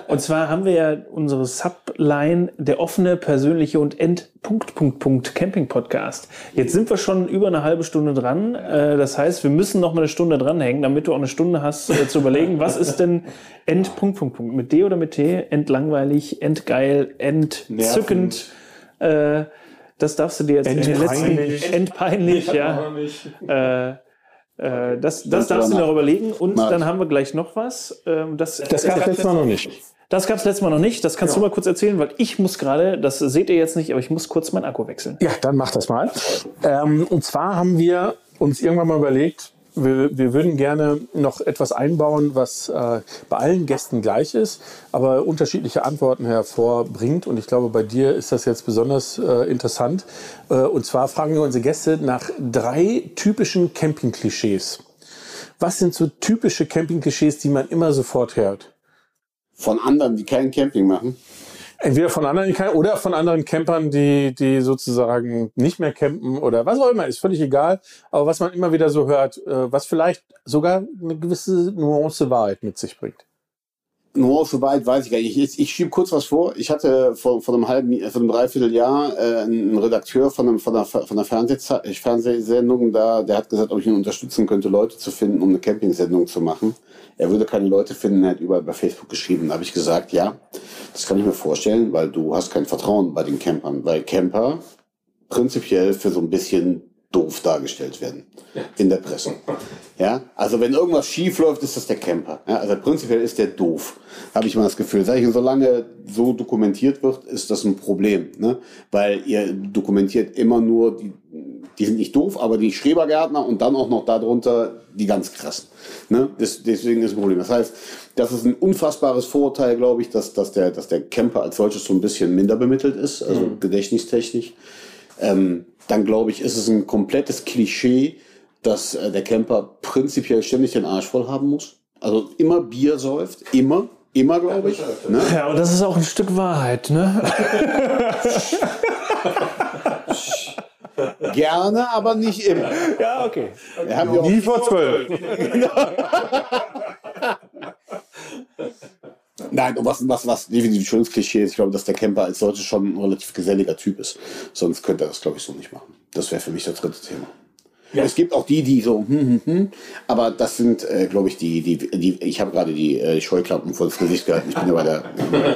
und zwar haben wir ja unsere Subline, der offene, persönliche und End Punkt, Punkt, Punkt Camping Podcast. Jetzt sind wir schon über eine halbe Stunde dran. Äh, das heißt, wir müssen noch mal eine Stunde dranhängen, damit du auch eine Stunde hast äh, zu überlegen, was ist denn End, Punkt, Punkt, Punkt. Mit D oder mit T? Endlangweilig, endgeil, entzückend. Äh, das darfst du dir jetzt entpeinlich. in entpeinlich, ja. Äh, äh, das, das darfst du dir noch überlegen. Und dann haben wir gleich noch was. Ähm, das das gab es Mal noch nicht. Das gab es letztes Mal noch nicht. Das kannst ja. du mal kurz erzählen, weil ich muss gerade, das seht ihr jetzt nicht, aber ich muss kurz meinen Akku wechseln. Ja, dann mach das mal. Ähm, und zwar haben wir uns irgendwann mal überlegt, wir, wir würden gerne noch etwas einbauen, was äh, bei allen Gästen gleich ist, aber unterschiedliche Antworten hervorbringt. Und ich glaube, bei dir ist das jetzt besonders äh, interessant. Äh, und zwar fragen wir unsere Gäste nach drei typischen Camping-Klischees. Was sind so typische Camping-Klischees, die man immer sofort hört? Von anderen, die kein Camping machen? Entweder von anderen oder von anderen Campern, die, die sozusagen nicht mehr campen oder was auch immer, ist völlig egal. Aber was man immer wieder so hört, äh, was vielleicht sogar eine gewisse Nuance Wahrheit mit sich bringt. Nuance Wahrheit weiß ich gar nicht. Ich, ich schiebe kurz was vor. Ich hatte vor, vor einem halben, vor einem Dreivierteljahr äh, einen Redakteur von, einem, von einer, von einer Fernseh Fernsehsendung da, der hat gesagt, ob ich ihn unterstützen könnte, Leute zu finden, um eine Campingsendung zu machen. Er würde keine Leute finden, er hat überall bei Facebook geschrieben. Da habe ich gesagt, ja, das kann ich mir vorstellen, weil du hast kein Vertrauen bei den Campern, weil Camper prinzipiell für so ein bisschen doof dargestellt werden in der Presse. [laughs] Ja, also wenn irgendwas schief läuft, ist das der Camper. Ja, also prinzipiell ist der doof, habe ich mal das Gefühl. Sag ich, solange so dokumentiert wird, ist das ein Problem, ne? Weil ihr dokumentiert immer nur die, die sind nicht doof, aber die Schrebergärtner und dann auch noch darunter die ganz krassen. Ne? Das, deswegen ist ein Problem. Das heißt, das ist ein unfassbares Vorurteil, glaube ich, dass, dass, der, dass der Camper als solches so ein bisschen minder bemittelt ist, also mhm. gedächtnistechnisch. Ähm, dann glaube ich, ist es ein komplettes Klischee, dass äh, der Camper prinzipiell ständig den Arsch voll haben muss. Also immer Bier säuft, immer, immer glaube ich. Ne? Ja, und das ist auch ein Stück Wahrheit, ne? [laughs] Gerne, aber nicht immer. Ja, okay. okay. Wir haben ja Nie vor zwölf. [laughs] [laughs] Nein, und was, was, was definitiv ein schönes Klischee ist, ich glaube, dass der Camper als solches schon ein relativ geselliger Typ ist. Sonst könnte er das, glaube ich, so nicht machen. Das wäre für mich das dritte Thema. Ja. Es gibt auch die, die so, hm, hm, hm, aber das sind, äh, glaube ich, die, die, die ich habe gerade die äh, Scheuklappen vor das Gesicht gehalten. Ich bin ja bei der,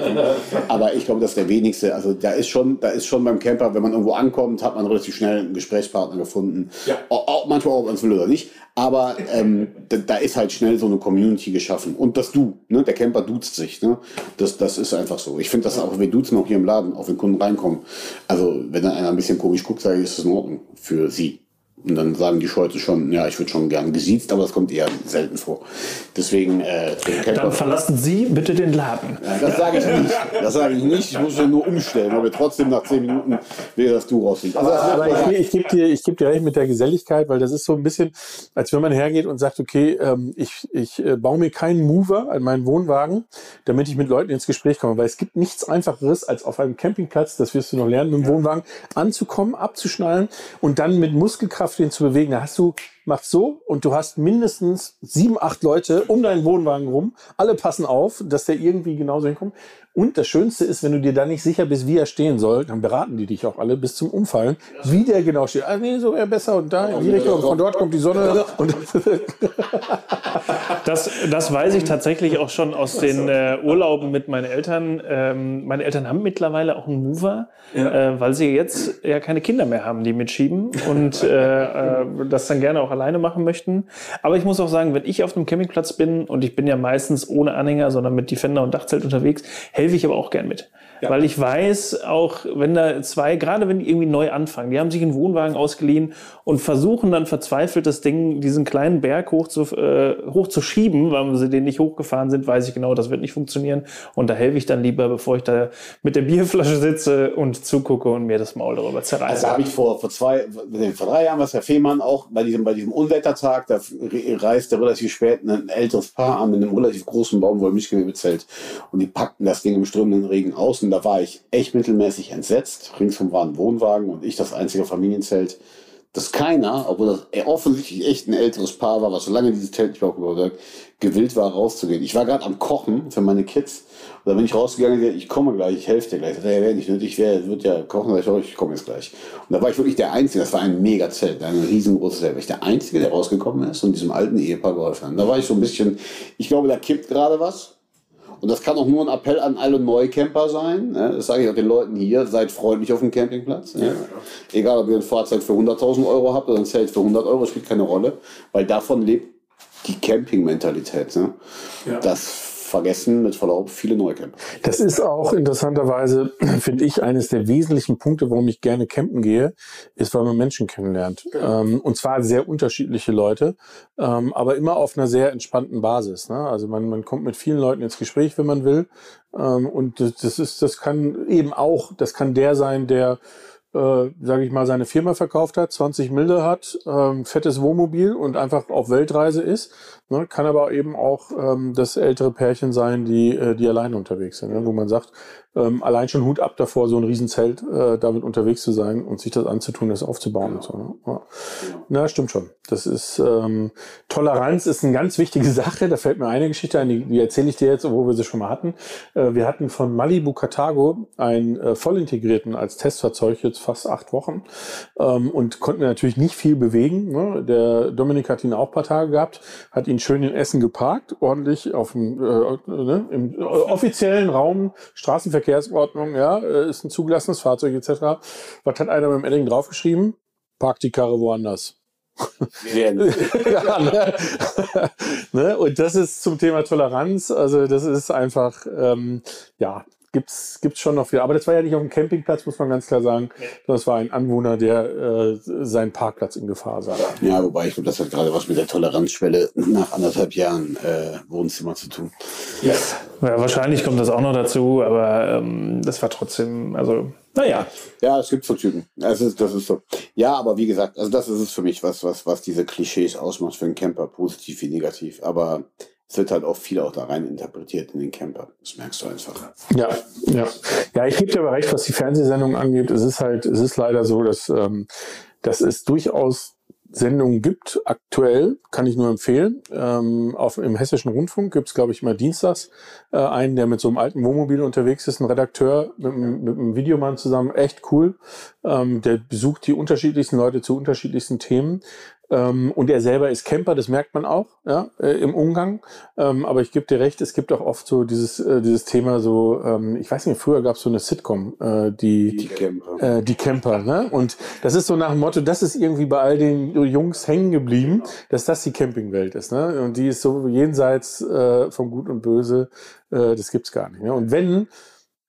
[laughs] aber ich glaube, das ist der wenigste. Also da ist schon, da ist schon beim Camper, wenn man irgendwo ankommt, hat man relativ schnell einen Gesprächspartner gefunden. Ja. Auch, auch manchmal auch, ob man es will oder nicht. Aber ähm, da, da, ist halt schnell so eine Community geschaffen. Und das Du, ne? der Camper duzt sich. Ne? Das, das ist einfach so. Ich finde das auch, wir duzen auch hier im Laden, auch wenn Kunden reinkommen. Also wenn dann einer ein bisschen komisch guckt, sage ich, ist das in Ordnung für sie. Und dann sagen die Scholte schon, ja, ich würde schon gern gesiezt, aber das kommt eher selten vor. Deswegen, äh, Dann verlassen Sie bitte den Laden. ja, das sage ich nicht. Das sage ich nicht. Ich muss ja nur umstellen, weil wir trotzdem nach zehn Minuten wieder das Du rausziehen. Also, Aber wird- ich, ich gebe dir, ich geb dir recht mit der Geselligkeit, weil das ist so ein bisschen, als wenn man hergeht und sagt, okay, ähm, ich, ich äh, baue mir keinen Mover an meinen Wohnwagen, damit ich mit Leuten ins Gespräch komme. Weil es gibt nichts Einfacheres, als auf einem Campingplatz, das wirst du noch lernen, mit dem Wohnwagen anzukommen, abzuschnallen und dann mit Muskelkraft den zu bewegen. Da hast du, machst so und du hast mindestens sieben, acht Leute um deinen Wohnwagen rum. Alle passen auf, dass der irgendwie genauso hinkommt. Und das Schönste ist, wenn du dir da nicht sicher bist, wie er stehen soll, dann beraten die dich auch alle bis zum Umfallen, wie der genau steht. Ah, nee, so wäre besser und da in die Richtung. Von dort kommt die Sonne. Das, das weiß ich tatsächlich auch schon aus den äh, Urlauben mit meinen Eltern. Ähm, meine Eltern haben mittlerweile auch einen Mover, äh, weil sie jetzt ja keine Kinder mehr haben, die mitschieben und äh, äh, das dann gerne auch alleine machen möchten. Aber ich muss auch sagen, wenn ich auf einem Campingplatz bin und ich bin ja meistens ohne Anhänger, sondern mit Defender und Dachzelt unterwegs, helfe ich aber auch gern mit. Weil ich weiß, auch wenn da zwei, gerade wenn die irgendwie neu anfangen, die haben sich einen Wohnwagen ausgeliehen und versuchen dann verzweifelt das Ding, diesen kleinen Berg hoch zu, äh, hoch zu schieben, weil sie den nicht hochgefahren sind, weiß ich genau, das wird nicht funktionieren. Und da helfe ich dann lieber, bevor ich da mit der Bierflasche sitze und zugucke und mir das Maul darüber zerreiße. Also habe ich vor, vor zwei, vor drei Jahren was Herr Fehmarn auch bei diesem, bei diesem Unwettertag, da reiste relativ spät ein älteres Paar an mit einem relativ großen Baumwollmischgewebezelt und die packten das Ding im strömenden Regen aus und da war ich echt mittelmäßig entsetzt. Ringsum war ein Wohnwagen und ich das einzige Familienzelt, dass keiner, obwohl das eher offensichtlich echt ein älteres Paar war, was so lange dieses Zelt nicht mehr aufgebaut hat, gewillt war rauszugehen. Ich war gerade am Kochen für meine Kids und da bin ich rausgegangen und gesagt, ich komme gleich, ich helfe dir gleich. Ja, wäre nicht nötig, wäre, wird ja kochen, ich, ich komme jetzt gleich. Und da war ich wirklich der Einzige, das war ein mega Zelt, ein riesengroßes Zelt, war ich der Einzige, der rausgekommen ist und diesem alten Ehepaar geholfen hat. Da war ich so ein bisschen, ich glaube, da kippt gerade was. Und das kann auch nur ein Appell an alle Neucamper sein. ne? Das sage ich auch den Leuten hier. Seid freundlich auf dem Campingplatz. ne? Egal, ob ihr ein Fahrzeug für 100.000 Euro habt oder ein Zelt für 100 Euro, spielt keine Rolle. Weil davon lebt die Camping-Mentalität. Ne? Das vergessen mit Verlaub viele Neucamper. Das ist auch interessanterweise, [clears throat] finde ich, eines der wesentlichen Punkte, warum ich gerne campen gehe, ist, weil man Menschen kennenlernt. Ähm, und zwar sehr unterschiedliche Leute, ähm, aber immer auf einer sehr entspannten Basis. Ne? Also man, man kommt mit vielen Leuten ins Gespräch, wenn man will. Ähm, und das, das ist, das kann eben auch, das kann der sein, der äh, sage ich mal, seine Firma verkauft hat, 20 Milde hat, ähm, fettes Wohnmobil und einfach auf Weltreise ist. Ne? Kann aber eben auch ähm, das ältere Pärchen sein, die, äh, die alleine unterwegs sind, ne? wo man sagt, ähm, allein schon Hut ab davor, so ein Riesenzelt äh, damit unterwegs zu sein und sich das anzutun, das aufzubauen und so. Ne? Ja. Na, stimmt schon. Das ist ähm, Toleranz ist eine ganz wichtige [laughs] Sache. Da fällt mir eine Geschichte ein, die, die erzähle ich dir jetzt, wo wir sie schon mal hatten. Äh, wir hatten von Malibu Cartago einen äh, voll integrierten als Testfahrzeug jetzt fast acht Wochen ähm, und konnten natürlich nicht viel bewegen. Ne? Der Dominik hat ihn auch ein paar Tage gehabt, hat ihn schön in Essen geparkt, ordentlich auf dem äh, ne? im äh, offiziellen Raum Straßenverkehrsordnung, ja, äh, ist ein zugelassenes Fahrzeug etc. Was hat einer mit dem Edding draufgeschrieben? Park die Karre woanders. [laughs] Ja, ne? ne? Und das ist zum Thema Toleranz. Also das ist einfach, ähm, ja, gibt's gibt's schon noch viel. Aber das war ja nicht auf dem Campingplatz, muss man ganz klar sagen. Das war ein Anwohner, der äh, seinen Parkplatz in Gefahr sah. Ja, wobei ich glaube, das hat gerade was mit der Toleranzschwelle nach anderthalb Jahren äh, Wohnzimmer zu tun. Ja, wahrscheinlich kommt das auch noch dazu, aber ähm, das war trotzdem, also, naja. Ja, es gibt so Typen. Das ist, das ist so. Ja, aber wie gesagt, also das ist es für mich, was, was, was diese Klischees ausmacht für einen Camper, positiv wie negativ. Aber es wird halt auch viel auch da rein interpretiert in den Camper. Das merkst du einfach. Ja, ja. Ja, ich gebe dir aber recht, was die Fernsehsendung angeht. Es ist halt, es ist leider so, dass, ähm, dass es durchaus Sendungen gibt. Aktuell kann ich nur empfehlen. Ähm, auf, Im Hessischen Rundfunk gibt es, glaube ich, immer dienstags äh, einen, der mit so einem alten Wohnmobil unterwegs ist, ein Redakteur mit, einem- mit einem Videomann zusammen. Echt cool. Ähm, der besucht die unterschiedlichsten Leute zu unterschiedlichsten Themen. Ähm, und er selber ist Camper, das merkt man auch ja, äh, im Umgang. Ähm, aber ich gebe dir recht, es gibt auch oft so dieses, äh, dieses Thema so, ähm, ich weiß nicht, früher gab es so eine Sitcom, äh, die, Die Camper. äh, die Camper, ne? Und das ist so nach dem Motto, das ist irgendwie bei all den Jungs hängen geblieben, dass das die Campingwelt ist, ne? Und die ist so jenseits äh, von Gut und Böse, äh, das gibt's gar nicht. Ne? Und wenn,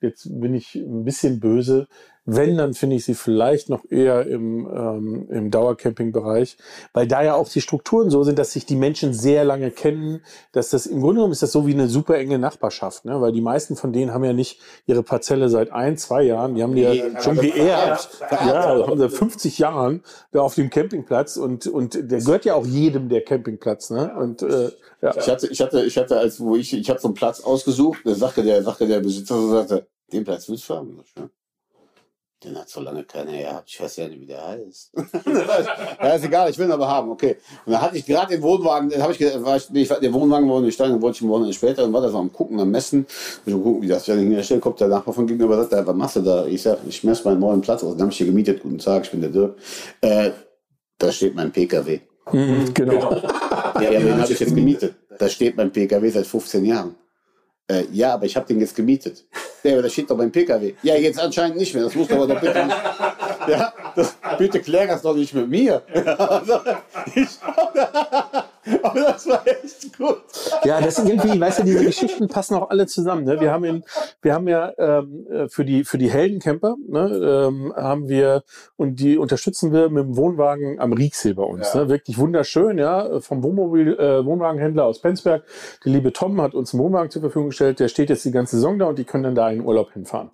jetzt bin ich ein bisschen böse, Wenn, dann finde ich sie vielleicht noch eher im, ähm, im Dauercamping-Bereich, weil da ja auch die Strukturen so sind, dass sich die Menschen sehr lange kennen, dass das im Grunde genommen ist das so wie eine super enge Nachbarschaft, ne? weil die meisten von denen haben ja nicht ihre Parzelle seit ein, zwei Jahren, die haben die ja schon geerbt, ja, haben seit 50 Jahren da auf dem Campingplatz und, und der gehört ja auch jedem der Campingplatz, ne? Und äh, ja. Ich hatte, ich hatte, ich hatte, als wo ich, ich habe so einen Platz ausgesucht, da sagte der, sagte der Besitzer so, sagte, den Platz willst du haben? Ja. Den hat so lange keiner gehabt. Ich weiß ja nicht, wie der heißt. [laughs] ja, ist egal, ich will ihn aber haben, okay. Und dann hatte ich gerade den Wohnwagen, den habe ich, war ich, nee, ich der Wohnwagen wurde nicht steigen, dann wollte ich ein Wochenende später, dann war das am Gucken, am Messen. Ich gucken, wie das, der Stelle kommt, der Nachbar von gegenüber sagt, was machst du da? Ich sag, ich messe meinen neuen Platz aus, den habe ich hier gemietet. Guten Tag, ich bin der Dirk. Äh, da steht mein PKW. Mhm, genau. Ja, ja, den habe ich jetzt gemietet. Da steht mein PKW seit 15 Jahren. Äh, ja, aber ich habe den jetzt gemietet. Ja, aber da steht doch beim PKW. Ja, jetzt anscheinend nicht mehr. Das muss aber doch bitte nicht. Ja, das, bitte klär das doch nicht mit mir. [laughs] Also, ich, [laughs] aber das war echt gut. Ja, das sind irgendwie, weißt du, diese Geschichten passen auch alle zusammen. Ne? Wir haben in, wir haben ja ähm, für die für die Heldencamper, ne, ähm, haben wir und die unterstützen wir mit dem Wohnwagen am Rieksee bei uns. Ja. Ne? Wirklich wunderschön, ja, vom Wohnmobil äh, Wohnwagenhändler aus Penzberg. Die liebe Tom hat uns einen Wohnwagen zur Verfügung gestellt. Der steht jetzt die ganze Saison da und die können dann da in Urlaub hinfahren.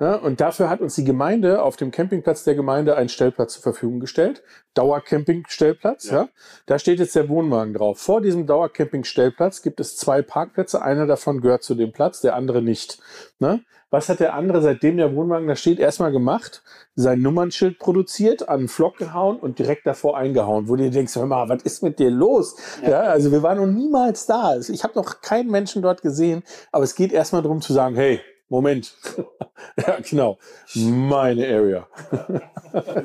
Ja? Und dafür hat uns die Gemeinde auf dem Campingplatz der Gemeinde einen Stellplatz zur Verfügung gestellt. Dauercamping-Stellplatz. Ja. Da steht jetzt der Wohnwagen drauf. Vor diesem Dauercamping-Stellplatz gibt es zwei Parkplätze. Einer davon gehört zu dem Platz, der andere nicht. Ne? Was hat der andere, seitdem der Wohnwagen da steht, erstmal gemacht? Sein Nummernschild produziert, an den Flock gehauen und direkt davor eingehauen, wo du dir denkst, hör mal, was ist mit dir los? Ja, also wir waren noch niemals da. Ich habe noch keinen Menschen dort gesehen, aber es geht erstmal darum zu sagen, hey, Moment. [laughs] ja, genau. Meine Area.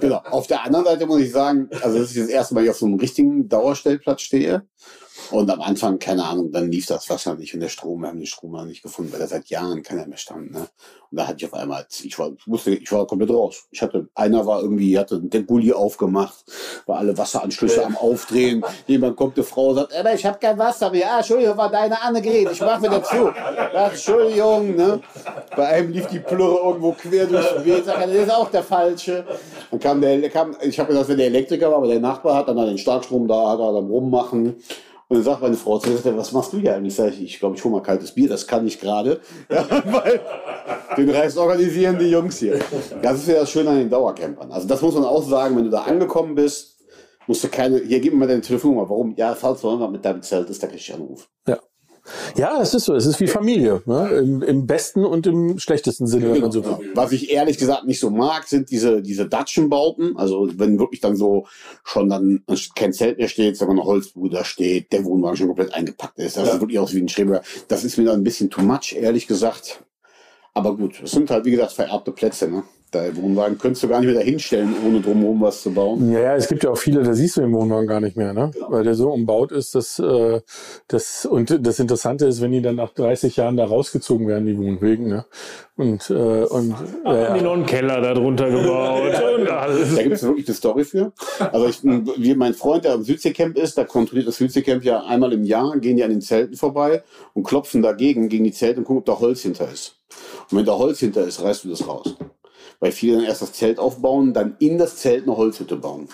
Genau. Auf der anderen Seite muss ich sagen, also das ist das erste Mal, ich auf so einem richtigen Dauerstellplatz stehe. Und am Anfang, keine Ahnung, dann lief das Wasser nicht und der Strom, wir haben den Strom noch nicht gefunden, weil da seit Jahren keiner mehr stand. Ne? Und da hatte ich auf einmal, ich war, wusste, ich war komplett raus. Ich hatte, einer war irgendwie, hatte den Gully aufgemacht, war alle Wasseranschlüsse am Aufdrehen. [laughs] Jemand kommt, eine Frau sagt, aber ich habe kein Wasser mehr. Ja, Entschuldigung, war deine Annegret, ich mache wieder zu. Ja, Entschuldigung, ne? Bei einem lief die Plürre irgendwo quer durch den Weg. Sag, das ist auch der falsche. Dann kam der, kam, ich habe gedacht, wenn der Elektriker war, aber der Nachbar hat dann den Starkstrom da, hat er dann rummachen. Und dann sagt meine Frau zu mir, was machst du hier eigentlich? Sag ich, ich glaube, ich hole mal kaltes Bier, das kann ich gerade. [laughs] Ja, weil den Rest organisieren die Jungs hier. Das ist ja das Schöne an den Dauercampern. Also das muss man auch sagen, wenn du da angekommen bist, musst du keine, hier gib mir mal deine Telefonnummer. Warum? Ja, falls du mit deinem Zelt ist, da krieg ich Anruf. Ja. Ja, es ist so. Es ist wie Familie. Ne? Im, Im besten und im schlechtesten Sinne, wenn man so will. Was ich ehrlich gesagt nicht so mag, sind diese, diese Datschenbauten. Also wenn wirklich dann so schon dann kein Zelt mehr steht, sondern eine Holzbude da steht, der Wohnwagen schon komplett eingepackt ist. Das sieht wirklich aus wie ein Schreber. Das ist mir dann ein bisschen too much, ehrlich gesagt. Aber gut, es sind halt, wie gesagt, vererbte Plätze. Ne? Der Wohnwagen könntest du gar nicht mehr dahinstellen, ohne drumherum was zu bauen. Ja, ja, es gibt ja auch viele, da siehst du den Wohnwagen gar nicht mehr, ne? Weil der so umbaut ist, dass äh, das und das Interessante ist, wenn die dann nach 30 Jahren da rausgezogen werden, die Wohnwegen, ne? Und äh, und Haben die noch einen Keller da drunter gebaut [laughs] und alles. Da gibt es wirklich eine Story für. Also ich, wie mein Freund, der am Südseecamp ist, der kontrolliert das Südseecamp ja einmal im Jahr, gehen die an den Zelten vorbei und klopfen dagegen gegen die Zelte und gucken, ob da Holz hinter ist. Und wenn da Holz hinter ist, reißt du das raus. Weil viele dann erst das Zelt aufbauen, dann in das Zelt eine Holzhütte bauen.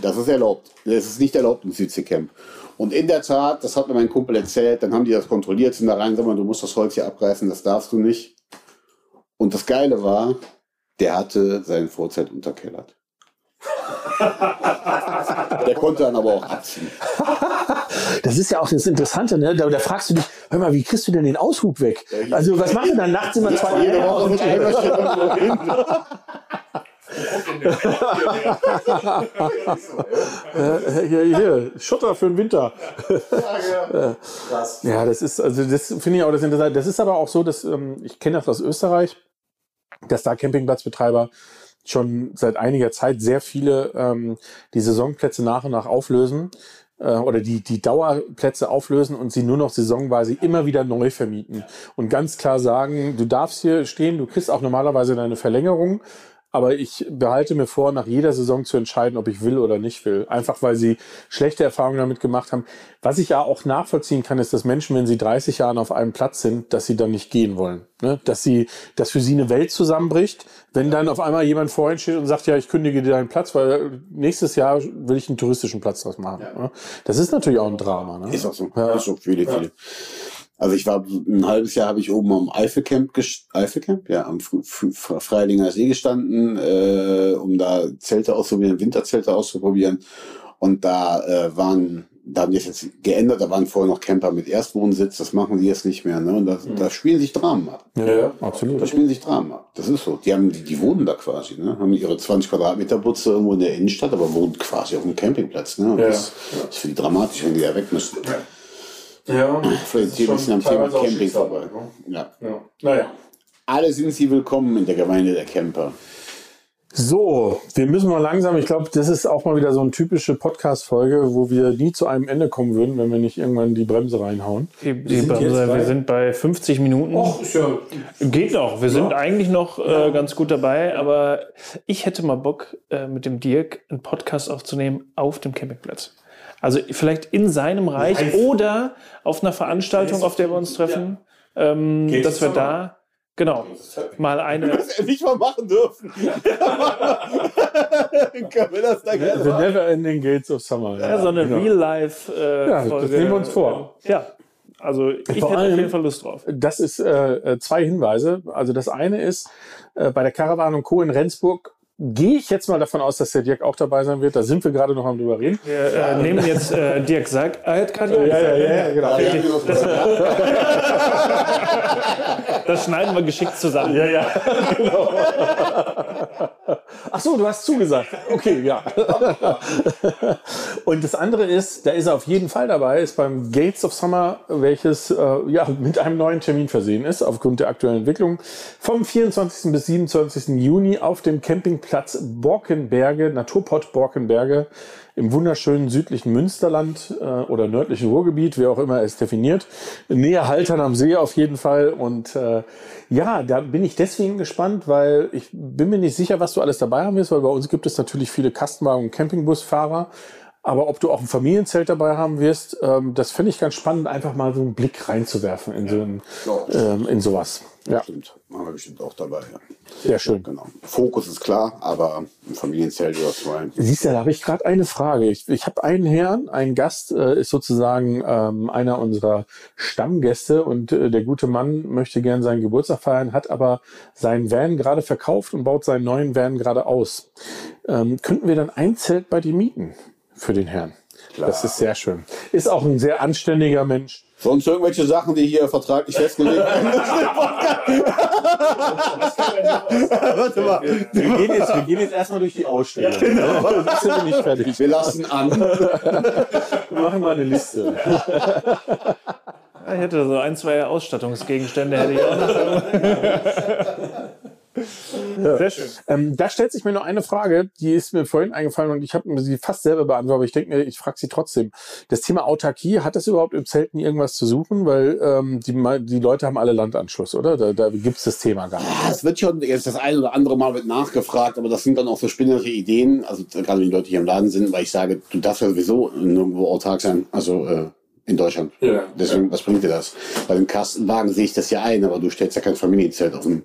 Das ist erlaubt. Das ist nicht erlaubt im Südseecamp. Und in der Tat, das hat mir mein Kumpel erzählt, dann haben die das kontrolliert, sind da rein, sag mal, du musst das Holz hier abreißen, das darfst du nicht. Und das Geile war, der hatte sein Vorzelt unterkellert. Der konnte dann aber auch abziehen. [laughs] das ist ja auch das Interessante, ne? Da, da fragst du dich, hör mal, wie kriegst du denn den Aushub weg? Also was machen wir dann nachts immer zwei Jede Woche mit [laughs] äh, hier, hier, Schotter für den Winter. [laughs] Ja, das ist, also das finde ich auch das Interessante. Das ist aber auch so, dass ähm, ich kenne das aus Österreich, dass da Campingplatzbetreiber schon seit einiger Zeit sehr viele ähm, die Saisonplätze nach und nach auflösen äh, oder die, die Dauerplätze auflösen und sie nur noch saisonweise immer wieder neu vermieten. Und ganz klar sagen, du darfst hier stehen, du kriegst auch normalerweise deine Verlängerung, aber ich behalte mir vor, nach jeder Saison zu entscheiden, ob ich will oder nicht will. Einfach weil sie schlechte Erfahrungen damit gemacht haben. Was ich ja auch nachvollziehen kann, ist, dass Menschen, wenn sie 30 Jahre auf einem Platz sind, dass sie dann nicht gehen wollen. Ne? Dass sie, dass für sie eine Welt zusammenbricht, wenn dann auf einmal jemand vorhin steht und sagt, ja, ich kündige dir deinen Platz, weil nächstes Jahr will ich einen touristischen Platz draus machen. Ne? Das ist natürlich auch ein Drama. Ne? Ist auch so. Ja. Ist so viele, viele. Also ich war ein halbes Jahr habe ich oben am Eifelcamp Eifelcamp, ja, am Fr- Fr- Freilinger See gestanden, äh, um da Zelte auszuprobieren, Winterzelte auszuprobieren. Und da äh, waren, da haben die es jetzt geändert, da waren vorher noch Camper mit Erstwohnsitz, das machen die jetzt nicht mehr. Ne? Und da, da spielen sich Dramen ab. Ja, ja, Da absolut. spielen sich Dramen ab. Das ist so. Die haben, die, die wohnen da quasi, ne? Haben ihre 20 Quadratmeter Butze irgendwo in der Innenstadt, aber wohnen quasi auf einem Campingplatz, ne? Und Ja. das ist für die dramatisch, wenn die da weg müssen. Ja, Vielleicht hier ein bisschen am Thema Camping vorbei. Ja. Ja. Naja. Alle sind sie willkommen in der Gemeinde der Camper. So, wir müssen mal langsam, ich glaube, das ist auch mal wieder so eine typische Podcast-Folge, wo wir nie zu einem Ende kommen würden, wenn wir nicht irgendwann die Bremse reinhauen. Die, die sind Bremse, wir sind bei 50 Minuten. ist ja. Geht noch. Wir sind eigentlich noch äh, ganz gut dabei, aber ich hätte mal Bock, äh, mit dem Dirk einen Podcast aufzunehmen auf dem Campingplatz. Also vielleicht in seinem Reich Live. oder auf einer Veranstaltung, auf der wir uns treffen, ähm, Geht's dass wir da genau mal eine. [laughs] Nicht mal machen dürfen. [laughs] [laughs] Können wir das da The Never Ending Gates of Summer. Ja, so eine genau. Real-Life-Folge. Ja, das nehmen wir uns vor. Ja, also ich hätte Vor auf allem- jeden Fall Lust drauf. Das ist äh, äh, zwei Hinweise. Also das eine ist, äh, bei der Caravan und Co. in Rendsburg gehe ich jetzt mal davon aus, dass der Dirk auch dabei sein wird. Da sind wir gerade noch am drüber reden. Wir äh, nehmen jetzt äh, Dirk sagt, er hat gerade genau. [laughs] Das schneiden wir geschickt zusammen. Ja, ja. Genau. Ach so, du hast zugesagt. Okay, ja. Und das andere ist, da ist er auf jeden Fall dabei, ist beim Gates of Summer, welches äh, ja mit einem neuen Termin versehen ist, aufgrund der aktuellen Entwicklung. Vom 24. bis 27. Juni auf dem Campingplatz Borkenberge, Naturpott Borkenberge im wunderschönen südlichen Münsterland äh, oder nördlichen Ruhrgebiet, wie auch immer es definiert. Näher Haltern am See auf jeden Fall. Und äh, ja, da bin ich deswegen gespannt, weil ich bin mir nicht sicher, was du alles dabei haben wirst, weil bei uns gibt es natürlich viele Kastenwagen- und Campingbusfahrer. Aber ob du auch ein Familienzelt dabei haben wirst, ähm, das finde ich ganz spannend, einfach mal so einen Blick reinzuwerfen in, so ein, Ja. ähm, in sowas. Ja, Stimmt. Machen wir bestimmt auch dabei. Ja. sehr schön. Genau. Fokus ist klar, aber ein Familienzelt oder zwei. Siehst du, da habe ich gerade eine Frage. Ich, ich habe einen Herrn, ein Gast, äh, ist sozusagen ähm, einer unserer Stammgäste und äh, der gute Mann möchte gern seinen Geburtstag feiern, hat aber seinen Van gerade verkauft und baut seinen neuen Van gerade aus. Ähm, könnten wir dann ein Zelt bei dir mieten für den Herrn? Das ist sehr schön. Ist auch ein sehr anständiger Mensch. Sonst irgendwelche Sachen, die hier vertraglich festgelegt werden? [laughs] Warte mal. Wir gehen jetzt, wir gehen jetzt erstmal durch die Ausstellung. Genau. Dann sind wir nicht fertig. Wir lassen an. Wir machen mal eine Liste. Ich hätte so ein, zwei Ausstattungsgegenstände hätte ich auch noch. [laughs] Sehr schön. Ähm, da stellt sich mir noch eine Frage, die ist mir vorhin eingefallen und ich habe mir sie fast selber beantwortet, aber ich denke mir, ich frage sie trotzdem. Das Thema Autarkie, hat das überhaupt im Zelten irgendwas zu suchen? Weil ähm, die, die Leute haben alle Landanschluss, oder? Da, da gibt's das Thema gar nicht. Ja, Es wird schon jetzt das ein oder andere Mal wird nachgefragt, aber das sind dann auch so spinnende Ideen, also gerade wenn die Leute hier im Laden sind, weil ich sage, du darfst ja sowieso nirgendwo autark sein, also äh, in Deutschland. Ja. Deswegen, was bringt dir das? Bei dem Kastenwagen sehe ich das ja ein, aber du stellst ja kein Familienzelt auf dem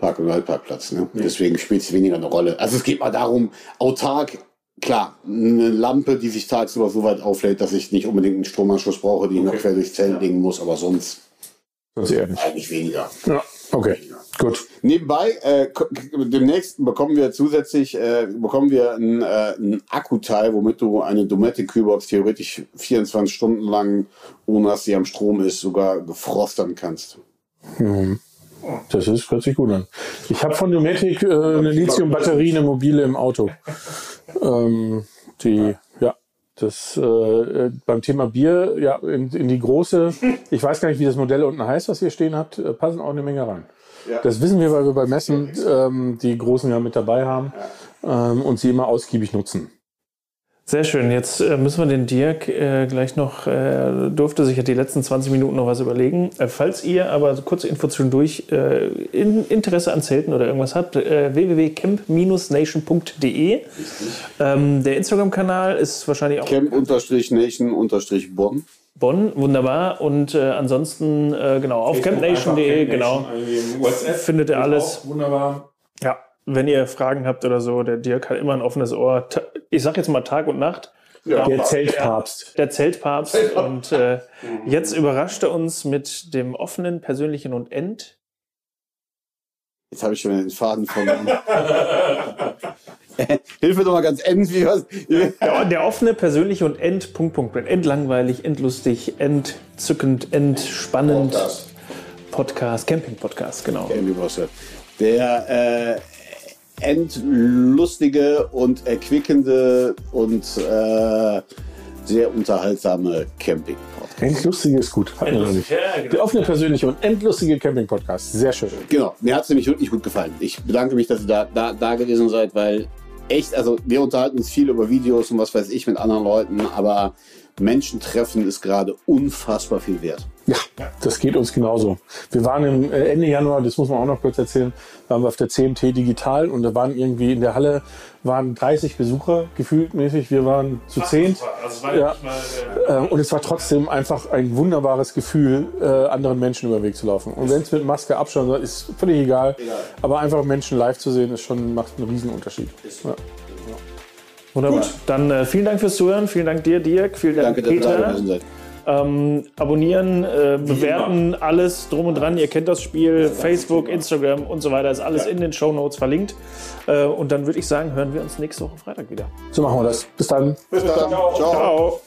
Park- und Waldparkplatz. Ne? Deswegen spielt es weniger eine Rolle. Also es geht mal darum, autark, klar, eine Lampe, die sich tagsüber so weit auflädt, dass ich nicht unbedingt einen Stromanschluss brauche, die ich noch quer durchs Zelt legen muss, aber sonst Sonst eher nicht. eigentlich weniger. Ja, okay, gut. Nebenbei, äh, demnächst bekommen wir zusätzlich äh, bekommen wir ein, äh, ein Akkuteil, womit du eine Dometic Kühlbox theoretisch 24 Stunden lang, ohne dass sie am Strom ist, sogar gefrostern kannst. Das ist, hört sich gut an. Ich habe von Dometic äh, eine Lithium-Batterie, eine mobile im Auto. Ähm, die, ja, das äh, äh, beim Thema Bier, ja, in, in die große, ich weiß gar nicht, wie das Modell unten heißt, was ihr stehen habt, äh, passen auch eine Menge rein. Das wissen wir, weil wir bei Messen ähm, die großen ja mit dabei haben ähm, und sie immer ausgiebig nutzen. Sehr schön. Jetzt äh, müssen wir den Dirk äh, gleich noch, äh, durfte sich ja die letzten 20 Minuten noch was überlegen. Äh, falls ihr aber so kurze Info zwischendurch äh, in, Interesse an Zelten oder irgendwas habt, äh, www.camp-nation.de. Ähm, der Instagram-Kanal ist wahrscheinlich auch Camp-Nation-Bonn. Bonn, wunderbar. Und äh, ansonsten, äh, genau, auf campnation.de, genau, findet ihr alles. Wunderbar. Ja, wenn ihr Fragen habt oder so, der Dirk hat immer ein offenes Ohr. Ich sag jetzt mal Tag und Nacht. Der Zeltpapst. Der Zeltpapst. Und äh, jetzt überrascht er uns mit dem offenen, persönlichen und End. Jetzt habe ich schon den Faden verloren. [laughs] Hilfe doch mal ganz end, wie was. Der, der offene, persönliche und End. Punkt, Punkt, Punkt. Endlangweilig, endlustig, entzückend, entspannend. Podcast, Camping-Podcast, genau. Ja. Der äh, endlustige und erquickende und äh, sehr unterhaltsame Camping-Podcast. Endlustige ist gut. Hatten wir noch nicht. Ja, genau. Der offene, persönliche und endlustige Camping-Podcast. Sehr schön. Genau, mir hat es nämlich wirklich gut gefallen. Ich bedanke mich, dass ihr da, da, da gewesen seid, weil echt, also wir unterhalten uns viel über Videos und was weiß ich mit anderen Leuten, aber Menschen treffen ist gerade unfassbar viel wert. Ja, das geht uns genauso. Wir waren im äh, Ende Januar, das muss man auch noch kurz erzählen, waren wir auf der CMT Digital und da waren irgendwie in der Halle waren 30 Besucher gefühlt mäßig. Wir waren zu zehn. Ja. Äh, Und es war trotzdem einfach ein wunderbares Gefühl, äh, anderen Menschen über den Weg zu laufen. Und wenn es mit Maske Abstand soll, ist völlig egal. Aber einfach Menschen live zu sehen, ist schon, macht einen riesen Unterschied. Ja. Wunderbar. Dann äh, vielen Dank fürs Zuhören. Vielen Dank dir, Dirk. Vielen Dank, Danke, dass ihr da Peter. gewesen seid. Ähm, abonnieren, äh, bewerten, alles drum und dran. Ihr kennt das Spiel. Facebook, Instagram und so weiter ist alles in den Show Notes verlinkt. Äh, und dann würde ich sagen, hören wir uns nächste Woche Freitag wieder. So machen wir das. Bis dann. Bis dann. Ciao. Ciao.